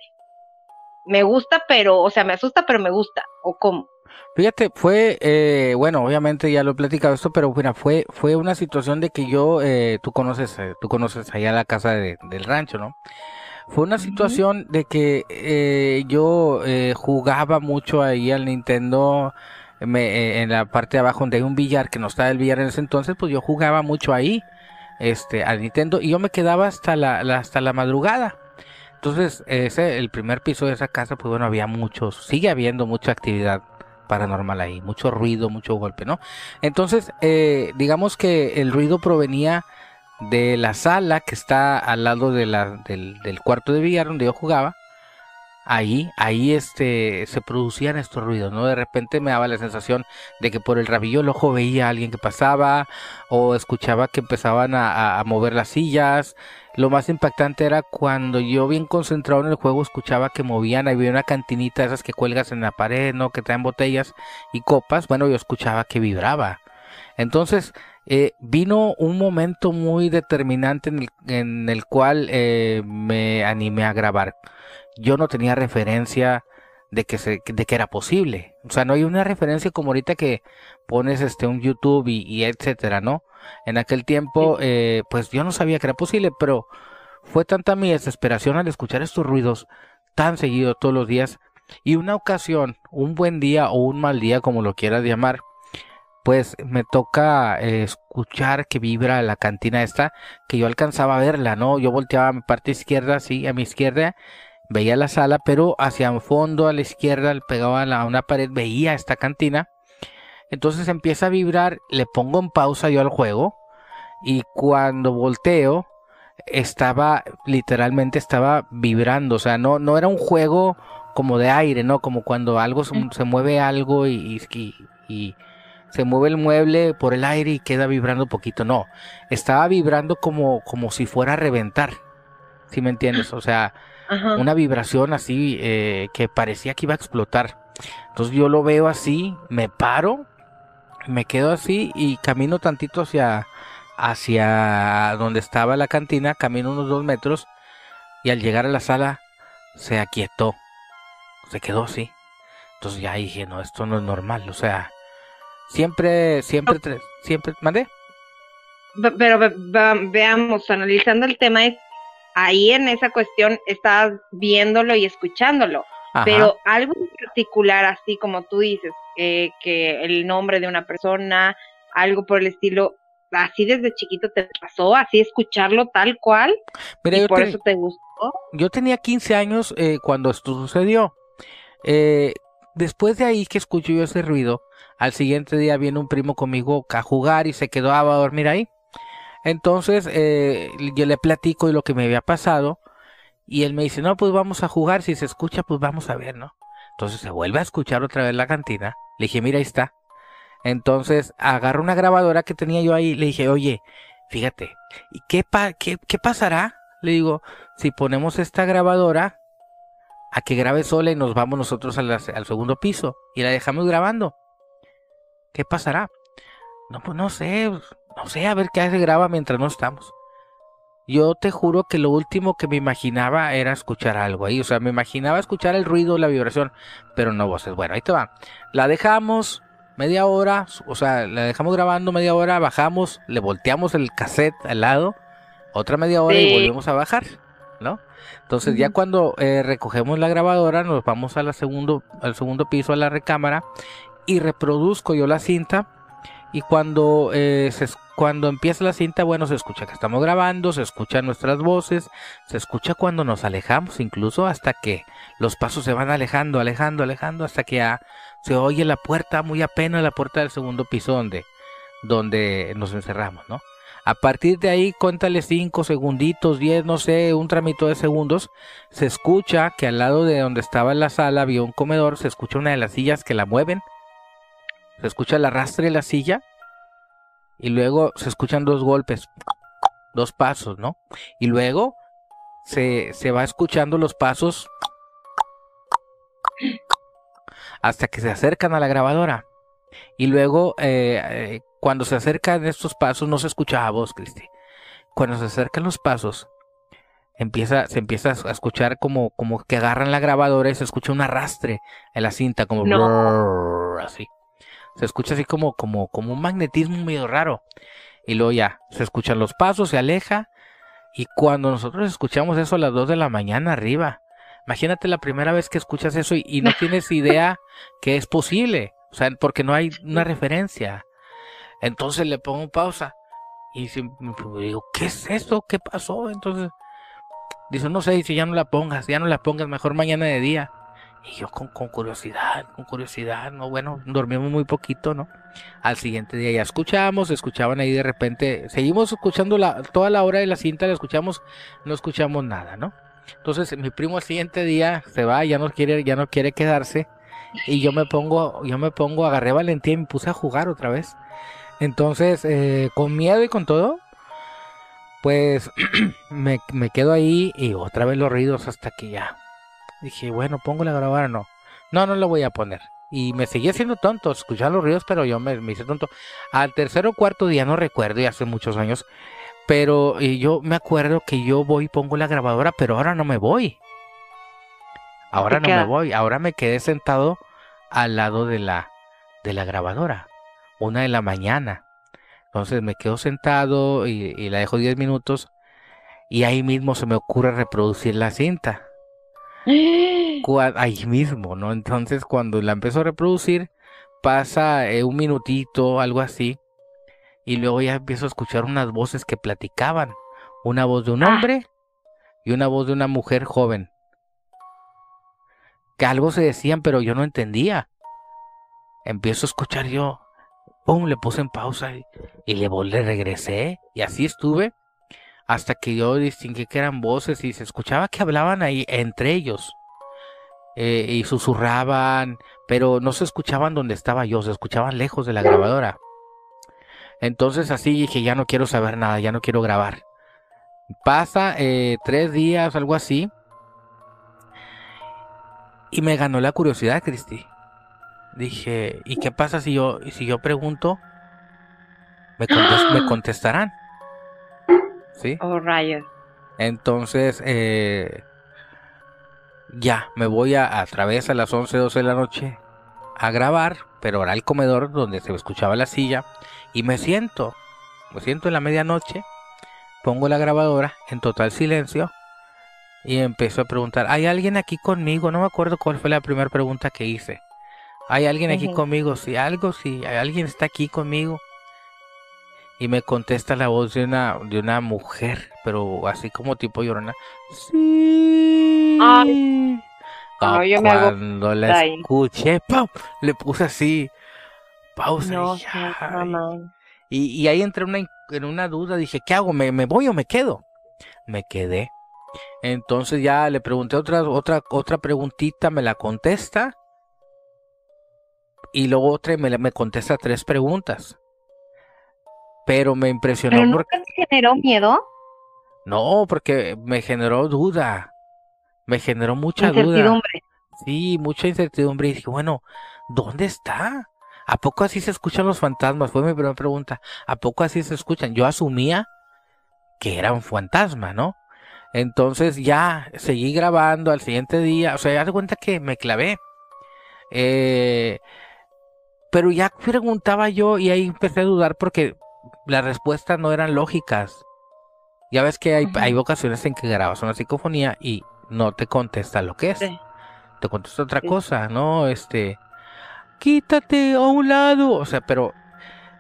me gusta, pero, o sea, me asusta, pero me gusta, o cómo.
Fíjate, fue, eh, bueno, obviamente ya lo he platicado esto, pero bueno, fue, fue una situación de que yo, eh, tú conoces, eh, tú conoces allá la casa de, del rancho, ¿no? Fue una situación de que eh, yo eh, jugaba mucho ahí al Nintendo, me, en la parte de abajo donde hay un billar, que no estaba el billar en ese entonces, pues yo jugaba mucho ahí, este, al Nintendo, y yo me quedaba hasta la, la- hasta la madrugada. Entonces, ese, el primer piso de esa casa, pues bueno, había muchos, sigue habiendo mucha actividad paranormal ahí, mucho ruido, mucho golpe, ¿no? Entonces, eh, digamos que el ruido provenía de la sala que está al lado de la, del, del cuarto de billar donde yo jugaba. Ahí, ahí este, se producían estos ruidos, ¿no? De repente me daba la sensación de que por el rabillo del ojo veía a alguien que pasaba o escuchaba que empezaban a, mover las sillas. Lo más impactante era cuando yo bien concentrado en el juego escuchaba que movían, había una cantinita esas que cuelgas en la pared, ¿no? Que traen botellas y copas. Bueno, yo escuchaba que vibraba. Entonces, eh, vino un momento muy determinante en el, en el cual eh, me animé a grabar. Yo no tenía referencia de que, se, de que era posible. O sea, no hay una referencia como ahorita que pones este un YouTube y, y etcétera, ¿no? En aquel tiempo, eh, pues yo no sabía que era posible, pero fue tanta mi desesperación al escuchar estos ruidos tan seguido todos los días y una ocasión, un buen día o un mal día, como lo quieras llamar, pues me toca eh, escuchar que vibra la cantina esta, que yo alcanzaba a verla, ¿no? Yo volteaba a mi parte izquierda, sí, a mi izquierda, veía la sala, pero hacia el fondo, a la izquierda, pegaba a, la- a una pared, veía esta cantina. Entonces empieza a vibrar, le pongo en pausa yo al juego y cuando volteo estaba literalmente estaba vibrando, o sea, no no era un juego como de aire, ¿no? Como cuando algo se, se mueve algo y, y- y- y se mueve el mueble por el aire y queda vibrando poquito, no, estaba vibrando como como si fuera a reventar. ¿Sí me entiendes? O sea,
Ajá.
una vibración así eh, que parecía que iba a explotar. Entonces yo lo veo así, me paro, me quedo así y camino tantito hacia, hacia donde estaba la cantina, camino unos dos metros y al llegar a la sala se aquietó, se quedó así. Entonces ya dije, no, esto no es normal, o sea, siempre, siempre, siempre, ¿mandé?
Pero ve- ve- veamos, analizando el tema es, ahí en esa cuestión estabas viéndolo y escuchándolo,
Ajá.
pero algo en particular, así como tú dices, eh, que el nombre de una persona, algo por el estilo, así desde chiquito te pasó, así escucharlo tal cual,
Mira,
y
yo
por eso te gustó.
yo tenía 15 años eh, cuando esto sucedió. Eh, después de ahí que escucho yo ese ruido, al siguiente día viene un primo conmigo a jugar y se quedó a dormir ahí. Entonces eh, yo le platico de lo que me había pasado y él me dice, no, pues vamos a jugar, si se escucha, pues vamos a ver, ¿no? Entonces se vuelve a escuchar otra vez la cantina. Le dije, mira, ahí está. Entonces agarro una grabadora que tenía yo ahí, le dije, oye, fíjate, ¿y qué, pa qué, qué pasará? Le digo, si ponemos esta grabadora a que grabe sola y nos vamos nosotros a la- al segundo piso y la dejamos grabando. ¿Qué pasará? No, pues no sé, no sé, a ver qué se graba mientras no estamos. Yo te juro que lo último que me imaginaba era escuchar algo ahí, o sea, me imaginaba escuchar el ruido, la vibración, pero no voces. Bueno, ahí te va. La dejamos media hora, o sea, la dejamos grabando media hora, bajamos, le volteamos el cassette al lado, otra media hora y volvemos a bajar, ¿no? Entonces ya cuando eh, recogemos la grabadora, nos vamos a la segundo, al segundo piso, a la recámara, y reproduzco yo la cinta. Y cuando, eh, cuando empieza la cinta, bueno, se escucha que estamos grabando, se escuchan nuestras voces, se escucha cuando nos alejamos, incluso hasta que los pasos se van alejando, alejando, alejando, hasta que se oye la puerta, muy apenas la puerta del segundo piso donde, donde nos encerramos, ¿no? A partir de ahí, cuéntale 5 segunditos, 10, no sé, un tramito de segundos. Se escucha que al lado de donde estaba la sala había un comedor, se escucha una de las sillas que la mueven. Se escucha el arrastre de la silla. Y luego se escuchan dos golpes, dos pasos, ¿no? Y luego se, se va escuchando los pasos hasta que se acercan a la grabadora. Y luego, eh, eh, cuando se acercan estos pasos, no se escucha a voz, Cristi. Cuando se acercan los pasos, empieza, se empieza a escuchar como, como que agarran la grabadora y se escucha un arrastre en la cinta, como así. Se escucha así como, como, como un magnetismo medio raro. Y luego ya, se escuchan los pasos, se aleja. Y cuando nosotros escuchamos eso a las 2 de la mañana arriba, imagínate la primera vez que escuchas eso y, no [LAUGHS] tienes idea que es posible. O sea, porque no hay una referencia. Entonces le pongo pausa. Y digo, ¿qué es eso? ¿Qué pasó? Entonces, dice, no sé, dice, ya no la pongas, ya no la pongas, mejor mañana de día. Y yo con, con curiosidad, con curiosidad, no, bueno, dormimos muy poquito, ¿no? Al siguiente día ya escuchamos, escuchaban ahí de repente, seguimos escuchando la, toda la hora de la cinta, la escuchamos, no escuchamos nada, ¿no? Entonces mi primo al siguiente día se va, ya no quiere, ya no quiere quedarse, y yo me pongo, yo me pongo, agarré valentía y me puse a jugar otra vez. Entonces, eh, con miedo y con todo, pues [CLEARS THROAT] me, me quedo ahí y otra vez los ruidos hasta que ya Dije, bueno, pongo la grabadora, no. No, no lo voy a poner. Y me seguía haciendo tonto, escuchaba los ruidos, pero yo me, hice tonto. Al tercer o cuarto día, no recuerdo, y hace muchos años, pero yo me acuerdo que yo voy y pongo la grabadora, pero ahora no me voy. Ahora no me voy, ahora me quedé sentado al lado de la, de la grabadora, una de la mañana. Entonces me quedo sentado y, y la dejo 10 minutos y ahí mismo se me ocurre reproducir la cinta. Ahí mismo, ¿no? Entonces cuando la empezó a reproducir, pasa eh, un minutito, algo así, y luego ya empiezo a escuchar unas voces que platicaban. Una voz de un ah. hombre y una voz de una mujer joven. Que algo se decían, pero yo no entendía. Empiezo a escuchar yo. Pum, le puse en pausa y, y le, le regresé. Y así estuve hasta que yo distinguí que eran voces y se escuchaba que hablaban ahí entre ellos. Eh, y susurraban, pero no se escuchaban donde estaba yo, se escuchaban lejos de la grabadora. Entonces así dije, ya no quiero saber nada, ya no quiero grabar. Pasa eh, tres días, algo así. Y me ganó la curiosidad, Cristi. Dije, ¿y qué pasa si yo, si yo pregunto? Me, me contestarán. ¿Sí?
Oh, rayos.
Entonces, eh, ya, me voy a, a través a las 11, 12 de la noche a grabar, pero ahora al comedor donde se escuchaba la silla y me siento, me siento en la medianoche, pongo la grabadora en total silencio y empiezo a preguntar, ¿hay alguien aquí conmigo? No me acuerdo cuál fue la primera pregunta que hice. ¿Hay alguien aquí conmigo? Si algo, si alguien está aquí conmigo y me contesta la voz de una de una mujer, pero así como tipo llorona. Sí. Ay. cuando la escuché, ¡pum! le puse así pausa y, y, ahí entré una, en una duda, dije, ¿qué hago? ¿Me, ¿Me, voy o me quedo? Me quedé. Entonces ya le pregunté otra otra otra preguntita, me la contesta. Y luego otra me, me contesta tres preguntas pero me impresionó.
¿Pero porque... te generó miedo?
No, porque me generó duda. Me generó mucha incertidumbre. Sí, mucha incertidumbre. Y dije, bueno, ¿dónde está? ¿A poco así se escuchan los fantasmas? Fue mi primera pregunta. ¿A poco así se escuchan? Yo asumía que era un fantasma, ¿no? Entonces ya seguí grabando al siguiente día. O sea, ya de cuenta que me clavé. Eh, pero ya preguntaba yo y ahí empecé a dudar porque las respuestas no eran lógicas. Ya ves que hay, hay ocasiones en que grabas una psicofonía y no te contesta lo que es. Te contesta otra cosa, ¿no? Este, quítate a un lado. O sea, pero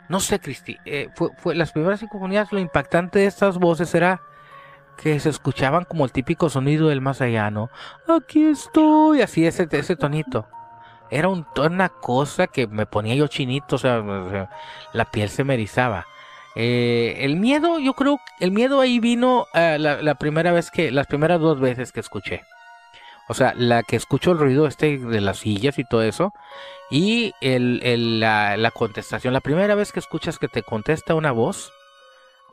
no sé, Cristi. Eh, fue, fue, las primeras psicofonías, lo impactante de estas voces era que se escuchaban como el típico sonido del más allá, ¿no? Aquí estoy, así ese, ese tonito. Era un, una cosa que me ponía yo chinito, o sea, la piel se me erizaba. Eh, el miedo, yo creo, el miedo ahí vino eh, la, primera vez que, las primeras dos veces que escuché. O sea, la que escucho el ruido este de las sillas y todo eso. Y el, la, contestación. La primera vez que escuchas que te contesta una voz.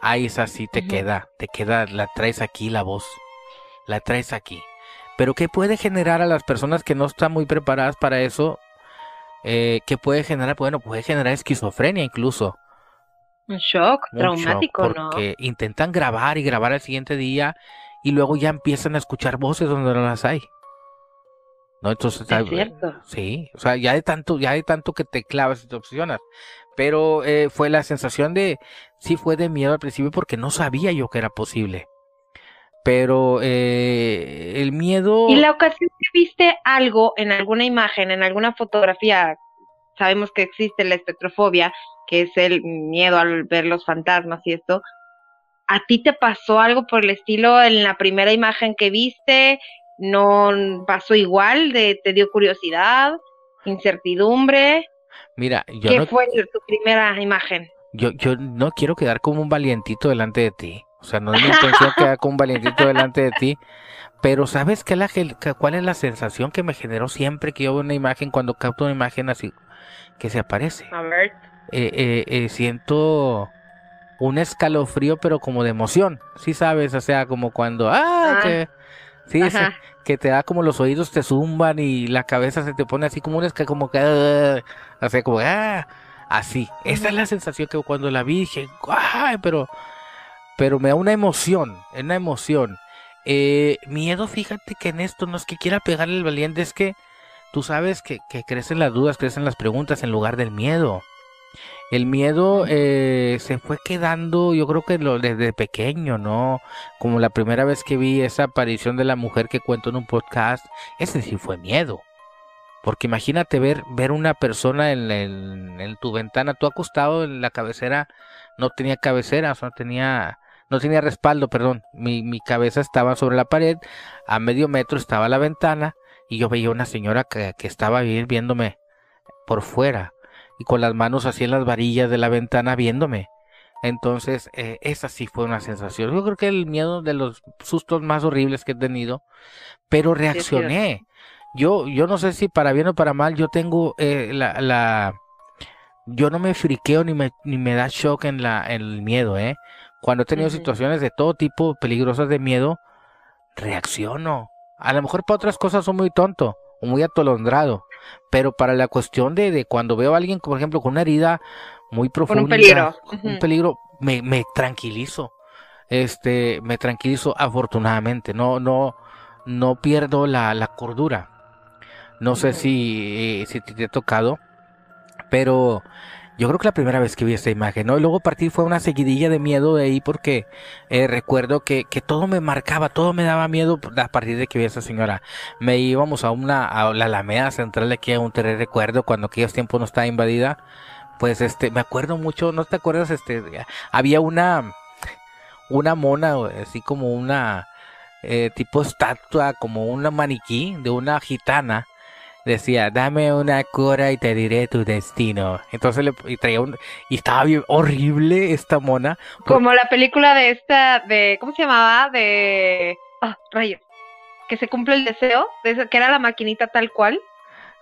Ahí es así, te queda. Te queda, la traes aquí la voz. La traes aquí. Pero ¿qué puede generar a las personas que no están muy preparadas para eso? Eh, ¿Qué puede generar? Bueno, puede generar esquizofrenia incluso.
Un shock traumático, ¿no?
Porque intentan grabar y grabar el siguiente día y luego ya empiezan a escuchar voces donde no las hay. ¿No? Entonces,
Es cierto.
sí, o sea, ya de tanto, ya de tanto que te clavas y te obsesionas. Pero eh, fue la sensación de, sí fue de miedo al principio porque no sabía yo que era posible. Pero eh, el miedo...
Y la ocasión que viste algo en alguna imagen, en alguna fotografía, sabemos que existe la espectrofobia, que es el miedo al ver los fantasmas y esto. ¿A ti te pasó algo por el estilo en la primera imagen que viste? ¿No pasó igual? De, ¿Te dio curiosidad? ¿Incertidumbre?
Mira, yo
¿Qué
no,
fue tu primera imagen?
yo, yo no quiero quedar como un valientito delante de ti. O sea, no es mi intención quedar como un valientito delante de ti. Pero ¿sabes qué la, cuál es la sensación que me generó siempre que yo veo una imagen, cuando capto una imagen así, que se aparece?
A ver.
Eh, eh, eh, siento un escalofrío, pero como de emoción. Sí sabes, o sea, como cuando... ¡Ah!
Ah.
Que, sí, que te da como los oídos te zumban y la cabeza se te pone así como un como que ah, o sea, como ah, así. Esa es la sensación que cuando la vi dije, "Ay", pero pero me da una emoción, es una emoción. Eh, miedo, fíjate que en esto no es que quiera pegarle el valiente, es que tú sabes que, que crecen las dudas, crecen las preguntas en lugar del miedo. El miedo eh, se fue quedando, yo creo que lo, desde pequeño, ¿no? Como la primera vez que vi esa aparición de la mujer que cuento en un podcast, ese sí fue miedo. Porque imagínate ver, ver una persona en, en- en tu ventana, tú acostado en la cabecera, no tenía cabecera, o sea, no tenía, no tenía respaldo, perdón. Mi, mi cabeza estaba sobre la pared, a medio metro estaba la ventana, y yo veía una señora que, que estaba vi- viéndome por fuera, y con las manos así en las varillas de la ventana viéndome. Entonces, eh, esa sí fue una sensación. Yo creo que el miedo de los sustos más horribles que he tenido, pero reaccioné. Yo, yo no sé si para bien o para mal, yo tengo eh, la, la, yo no me friqueo ni me, ni me da shock en la, en el miedo, ¿eh? Cuando he tenido situaciones de todo tipo peligrosas de miedo, reacciono. A lo mejor para otras cosas soy muy tonto o muy atolondrado, pero para la cuestión de, de cuando veo a alguien, por ejemplo, con una herida muy profunda,
peligro.
un peligro, me, me tranquilizo. Este, me tranquilizo afortunadamente, no, no, no pierdo la, la cordura. No sé si, eh, si te, te ha tocado, pero yo creo que la primera vez que vi esta imagen, ¿no? Y luego partir fue una seguidilla de miedo de ahí porque eh, recuerdo que, que todo me marcaba, todo me daba miedo a partir de que vi a esa señora. Me íbamos a una, a la Alameda Central de aquí a un terreno recuerdo cuando aquellos tiempos no estaba invadida. Pues este, me acuerdo mucho, ¿no te acuerdas? Este, había una, una mona, así como una, eh, tipo estatua, como una maniquí de una gitana. Decía, dame una cura y te diré tu destino. Entonces le y traía un, y estaba bien horrible esta mona.
Como la película de esta, de, ¿cómo se llamaba? De, ah, rayos, que se cumple el deseo, de que era la maquinita tal cual.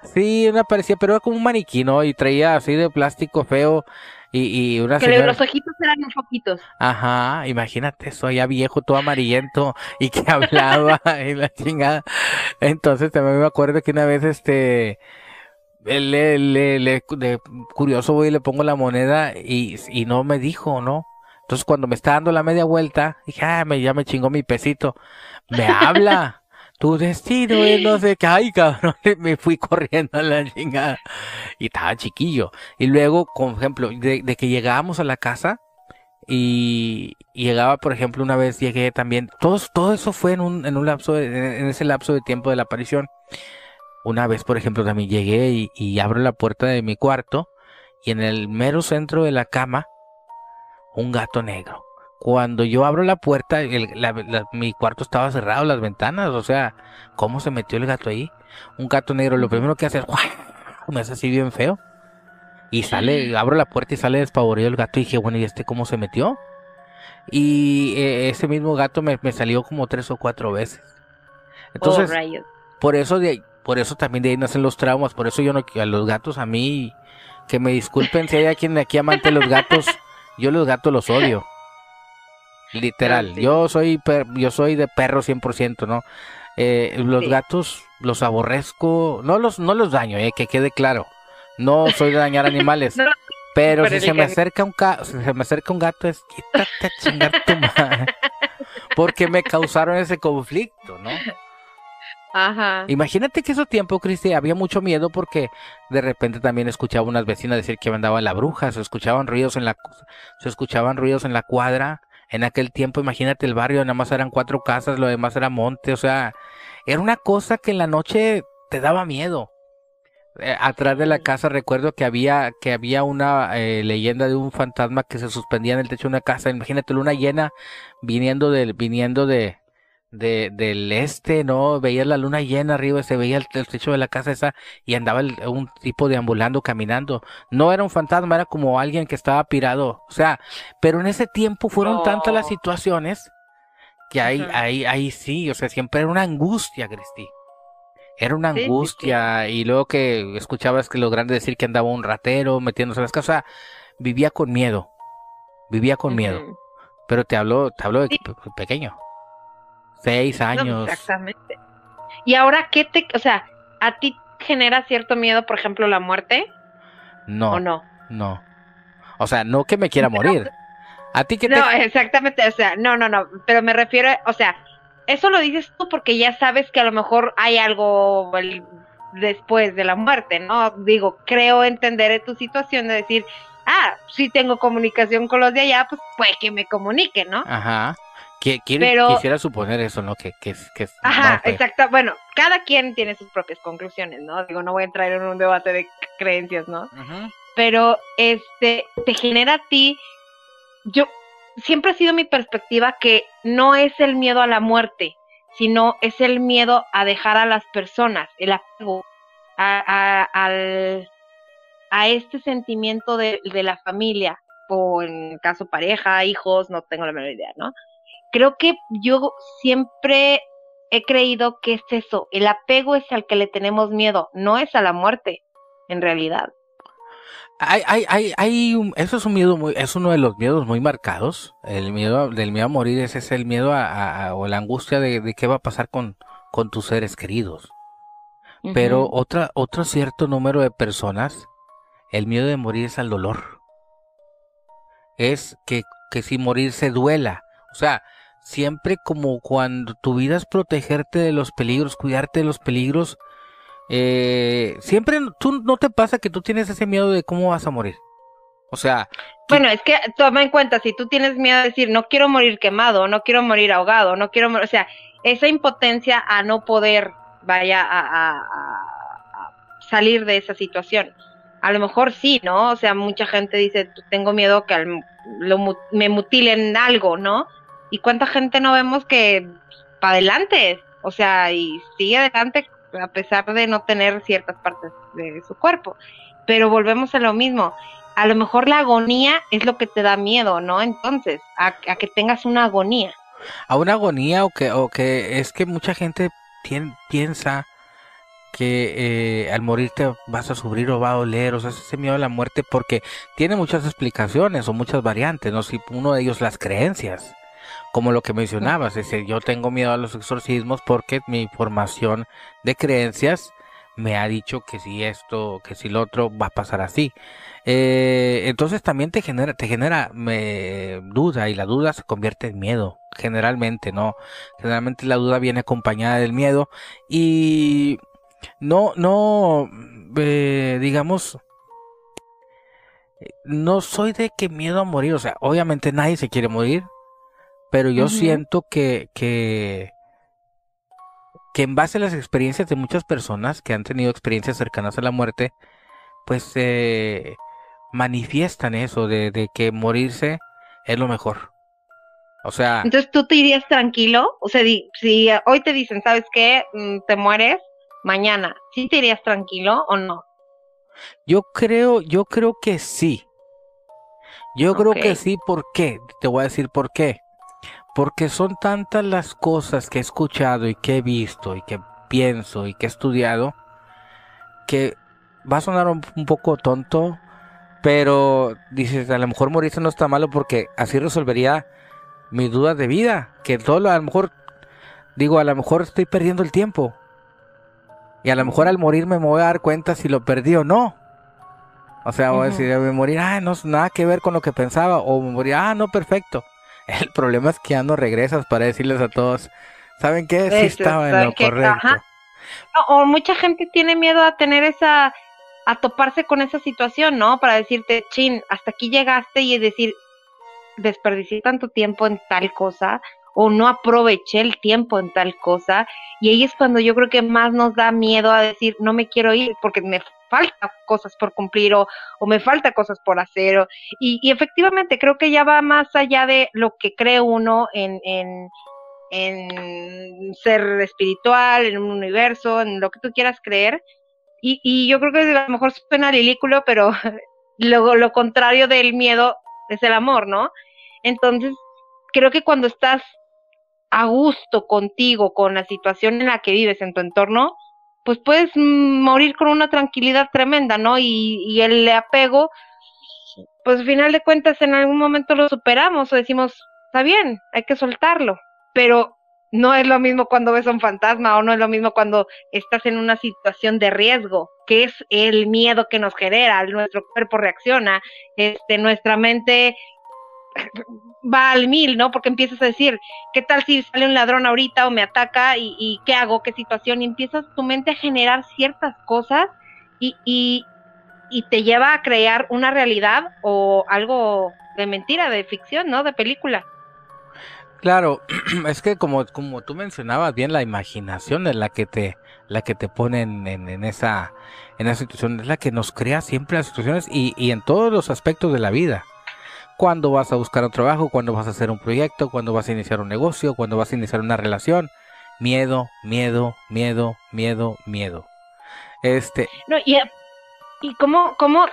Sí, una parecía, pero era como un maniquí, ¿no? Y traía así de plástico feo y, y una
Que le-
señora.
los ojitos eran un foquitos.
Ajá, imagínate eso, ya viejo, todo amarillento y que [LAUGHS] hablaba y la chingada. Entonces también me acuerdo que una vez este él le, le- le- de curioso voy y le pongo la moneda y, y no me dijo, ¿no? Entonces cuando me está dando la media vuelta, dije, ah, me, ya me chingó mi pesito. Me habla, tu destino es no sé qué, ay, cabrón, [LAUGHS] me fui corriendo a la chingada. Y estaba chiquillo. Y luego, por ejemplo, de, de que llegábamos a la casa y, y llegaba, por ejemplo, una vez llegué también, todo, todo eso fue en un, en un lapso, de- en ese lapso de tiempo de la aparición. Una vez, por ejemplo, también llegué y, y abro la puerta de mi cuarto y en el mero centro de la cama, un gato negro. Cuando yo abro la puerta, el- la- la- mi cuarto estaba cerrado, las ventanas, o sea, ¿cómo se metió el gato ahí? Un gato negro, lo primero que hace es, me hace así bien feo. Y sale, abro la puerta y sale despavorido el gato y dije, bueno, ¿y este cómo se metió? Y eh, ese mismo gato me, me salió como tres o cuatro veces. Entonces,
oh,
por eso de ahí- por eso también de ahí nacen los traumas, por eso yo no a los gatos a mí que me disculpen si hay alguien aquí amante de los gatos, yo los gatos los odio. Literal,
sí.
yo soy per- yo soy de perro 100%, ¿no? Eh, los
Sí.
gatos los aborrezco, no los no los daño, eh, que quede claro. No soy de dañar [LAUGHS] animales,
No,
pero
pero
si se me acerca un ca- si se me acerca un gato es quítate a chingar tu [LAUGHS] madre. porque me causaron ese conflicto, ¿no?
Ajá.
Imagínate que esos tiempos, Cristi, había mucho miedo porque de repente también escuchaba unas vecinas decir que andaba la bruja, se escuchaban ruidos en la se escuchaban ruidos en la cuadra. En aquel tiempo, imagínate el barrio, nada más eran cuatro casas, lo demás era monte, o sea, era una cosa que en la noche te daba miedo. Eh, atrás de la casa recuerdo que había que había una eh, leyenda de un fantasma que se suspendía en el techo de una casa. Imagínate luna llena viniendo del viniendo de, de, del este, ¿no? Veías la luna llena arriba, se veía el, techo de la casa esa y andaba un tipo deambulando, caminando. No era un fantasma, era como alguien que estaba pirado. O sea, pero en ese tiempo fueron tantas las situaciones que ahí, ahí, ahí sí, o sea, siempre era una angustia, Cristi. Era una angustia y luego que escuchabas que los grandes decir que andaba un ratero metiéndose en las casas, vivía con miedo, vivía con miedo. Pero te hablo, te hablo de pequeño. Seis años.
exactamente. Y ahora, ¿qué te, o sea, a ti genera cierto miedo, por ejemplo, la muerte?
No.
¿O no?
No. O sea, no que me quiera morir. ¿A ti qué te...
No, exactamente, o sea, no, no, no, pero me refiero, o sea, eso lo dices tú porque ya sabes que a lo mejor hay algo después de la muerte, ¿no? Digo, creo entender tu situación de decir, ah, si tengo comunicación con los de allá, pues puede que me comunique, ¿no?
Ajá. Quisiera suponer eso, ¿no? Que, que, que
Ajá, exacto. Bueno, cada quien tiene sus propias conclusiones, ¿no? Digo, no voy a entrar en un debate de creencias, ¿no? Pero, este, te genera a ti, yo, siempre ha sido mi perspectiva que no es el miedo a la muerte, sino es el miedo a dejar a las personas, el apego a, a, al, a este sentimiento de, de la familia, o en caso pareja, hijos, no tengo la menor idea, ¿no? Creo que yo siempre he creído que es eso, el apego es al que le tenemos miedo, no es a la muerte, en realidad.
Hay, hay, hay, hay eso es un miedo muy, es uno de los miedos muy marcados. El miedo del miedo a morir ese es el miedo a, o la angustia de, qué va a pasar con, con tus seres queridos. Pero otra, otro cierto número de personas, el miedo de morir es al dolor. Es que, que si morir se duela. O sea, siempre como cuando tu vida es protegerte de los peligros, cuidarte de los peligros, eh, siempre tú no te pasa que tú tienes ese miedo de cómo vas a morir. O sea,
bueno, es que toma en cuenta, si tú tienes miedo de decir, no quiero morir quemado, no quiero morir ahogado, no quiero morir, o sea, esa impotencia a no poder, vaya, a, salir de esa situación. A lo mejor sí, ¿no? O sea, mucha gente dice, tengo miedo que me mutilen algo, ¿no? ¿Y cuánta gente no vemos que para adelante? O sea, y sigue adelante a pesar de no tener ciertas partes de su cuerpo. Pero volvemos a lo mismo. A lo mejor la agonía es lo que te da miedo, ¿no? Entonces, a, que tengas una agonía.
A una agonía o que, o que es que mucha gente piensa que eh, al morir te vas a sufrir o va a doler, o sea, ese miedo a la muerte porque tiene muchas explicaciones o muchas variantes, ¿no? Si uno de ellos las creencias como lo que mencionabas, es decir, yo tengo miedo a los exorcismos porque mi formación de creencias me ha dicho que si esto, que si lo otro va a pasar así. Eh, entonces también te genera, te genera duda y la duda se convierte en miedo, generalmente, ¿no? Generalmente la duda viene acompañada del miedo y no, no, eh, digamos, no soy de que miedo a morir, o sea, obviamente nadie se quiere morir, pero yo siento que, que, que en base a las experiencias de muchas personas que han tenido experiencias cercanas a la muerte, pues eh, manifiestan eso de, que morirse es lo mejor. O sea...
Entonces tú te irías tranquilo, o sea, si hoy te dicen, ¿sabes qué? Mm, te mueres mañana, ¿sí te irías tranquilo o no?
Yo creo, yo creo que sí. Yo creo que sí, ¿por qué? Te voy a decir por qué. Porque son tantas las cosas que he escuchado y que he visto y que pienso y que he estudiado que va a sonar un, poco tonto, pero dices, a lo mejor morirse no está malo porque así resolvería mis dudas de vida, que todo lo, a lo mejor digo, a lo mejor estoy perdiendo el tiempo. Y a lo mejor al morir me voy a dar cuenta si lo perdí o no. O sea, voy a decir, me morir, ah, no, nada que ver con lo que pensaba. O me morir, ah, no, perfecto [LAUGHS] El problema es que ya no regresas para decirles a todos, ¿saben qué? Sí estaba en lo correcto.
o mucha gente tiene miedo a tener esa, a toparse con esa situación, ¿no? Para decirte, chin, hasta aquí llegaste y decir, desperdicié tanto tiempo en tal cosa o no aproveché el tiempo en tal cosa. Y ahí es cuando yo creo que más nos da miedo a decir, no me quiero ir porque me falta cosas por cumplir o, o me falta cosas por hacer. y, y, efectivamente creo que ya va más allá de lo que cree uno en, en, en ser espiritual, en un universo, en lo que tú quieras creer. Y, y yo creo que a lo mejor suena ridículo, pero [LAUGHS] lo contrario del miedo es el amor, ¿no? Entonces, creo que cuando estás a gusto contigo, con la situación en la que vives en tu entorno, pues puedes morir con una tranquilidad tremenda, ¿no? Y, y el apego, pues al final de cuentas en algún momento lo superamos o decimos, está bien, hay que soltarlo, pero no es lo mismo cuando ves a un fantasma o no es lo mismo cuando estás en una situación de riesgo, que es el miedo que nos genera, nuestro cuerpo reacciona, este, nuestra mente va al mil, ¿no? Porque empiezas a decir, ¿qué tal si sale un ladrón ahorita o me ataca y, qué hago, qué situación? Y empiezas tu mente a generar ciertas cosas y, y, te lleva a crear una realidad o algo de mentira, de ficción, ¿no? De película.
Claro, [CLEARS THROAT] es que como, como tú mencionabas bien, la imaginación es la que te, la que te pone en, en, esa, en esa situación, es la que nos crea siempre las situaciones y, y en todos los aspectos de la vida cuando vas a buscar un trabajo, cuando vas a hacer un proyecto, cuando vas a iniciar un negocio, cuando vas a iniciar una relación. Miedo, miedo, miedo, miedo, miedo. Este.
No, y, y como, como,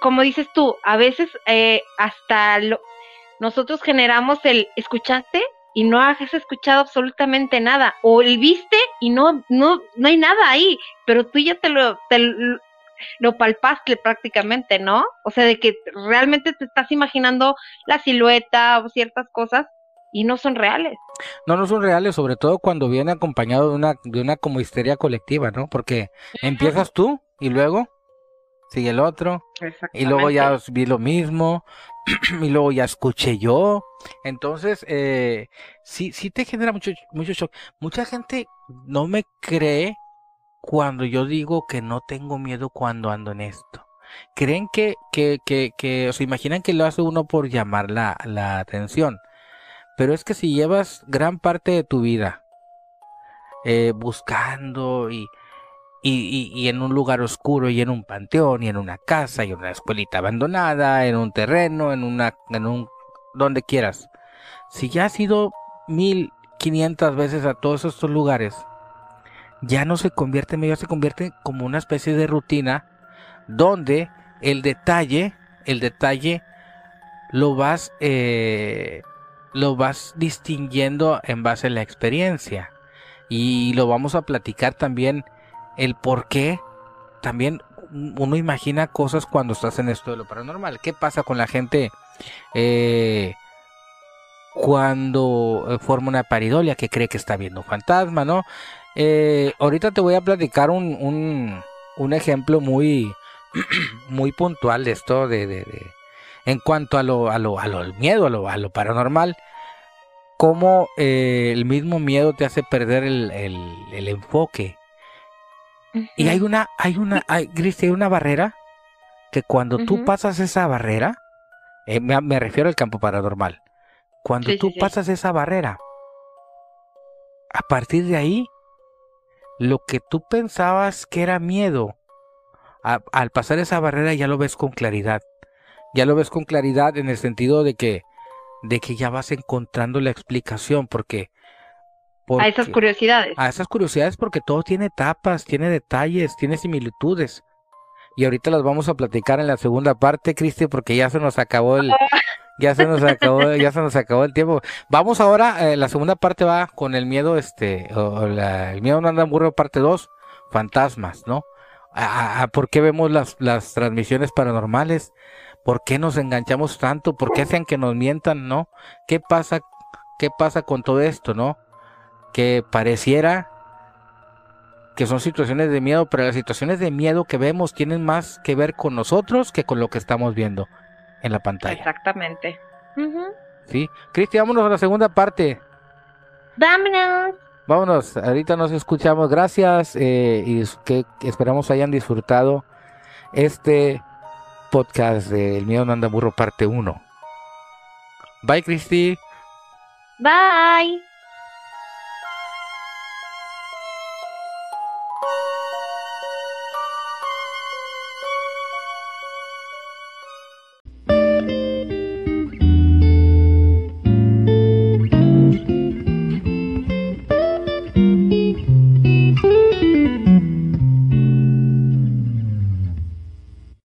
como dices tú, a veces eh, hasta lo, nosotros generamos el escuchaste y no has escuchado absolutamente nada, o el viste y no, no, no hay nada ahí, pero tú ya te lo, te, lo palpaste prácticamente, ¿no? O sea, de que realmente te estás imaginando la silueta o ciertas cosas y no son reales.
No, no son reales, sobre todo cuando viene acompañado de una, de una como histeria colectiva, ¿no? Porque empiezas tú y luego sigue el otro y luego ya vi lo mismo [CLEARS THROAT] y luego ya escuché yo. Entonces, eh, sí, sí te genera mucho, mucho shock. Mucha gente no me cree cuando yo digo que no tengo miedo cuando ando en esto? ¿Creen que, que, que, que o se imaginan que lo hace uno por llamar la, la atención? Pero es que si llevas gran parte de tu vida eh, buscando y, y, y, en un lugar oscuro y en un panteón y en una casa y en una escuelita abandonada, en un terreno, en una, en un, donde quieras. Si ya has ido mil quinientas veces a todos estos lugares, ya no se convierte en medio, se convierte como una especie de rutina donde el detalle, el detalle lo vas, eh, lo vas distinguiendo en base a la experiencia y lo vamos a platicar también el por qué también uno imagina cosas cuando estás en esto de lo paranormal. ¿Qué pasa con la gente eh, cuando eh, forma una paridolia que cree que está viendo un fantasma, ¿no? Eh, ahorita te voy a platicar un, un, ejemplo muy, [CLEARS THROAT] muy puntual de esto, de, de, en cuanto a lo, a lo, a lo miedo, a lo, a lo paranormal, cómo eh, el mismo miedo te hace perder el, el, enfoque. Y hay una, hay una, hay, hay una barrera que cuando tú pasas esa barrera, eh, me, refiero al campo paranormal, cuando tú pasas esa barrera, a partir de ahí lo que tú pensabas que era miedo, al pasar esa barrera ya lo ves con claridad. Ya lo ves con claridad en el sentido de que, de que ya vas encontrando la explicación, porque,
a esas curiosidades.
A esas curiosidades porque todo tiene etapas, tiene detalles, tiene similitudes. Y ahorita las vamos a platicar en la segunda parte, Cristi, porque ya se nos acabó el, ya se nos acabó, [LAUGHS] ya se nos acabó el tiempo. Vamos ahora, eh, la segunda parte va con el miedo, este, o el miedo no anda burro, parte 2, fantasmas, ¿no? A, ¿Por qué vemos las, las transmisiones paranormales? ¿Por qué nos enganchamos tanto? ¿Por qué hacen que nos mientan, no? ¿Qué pasa, qué pasa con todo esto, no? Que pareciera que son situaciones de miedo, pero las situaciones de miedo que vemos tienen más que ver con nosotros que con lo que estamos viendo en la pantalla.
Exactamente.
¿Sí? Cristi, vámonos a la segunda parte.
Vámonos.
Vámonos, ahorita nos escuchamos. Gracias eh, y que esperamos hayan disfrutado este podcast de El miedo no anda burro parte 1. Bye, Cristi.
Bye.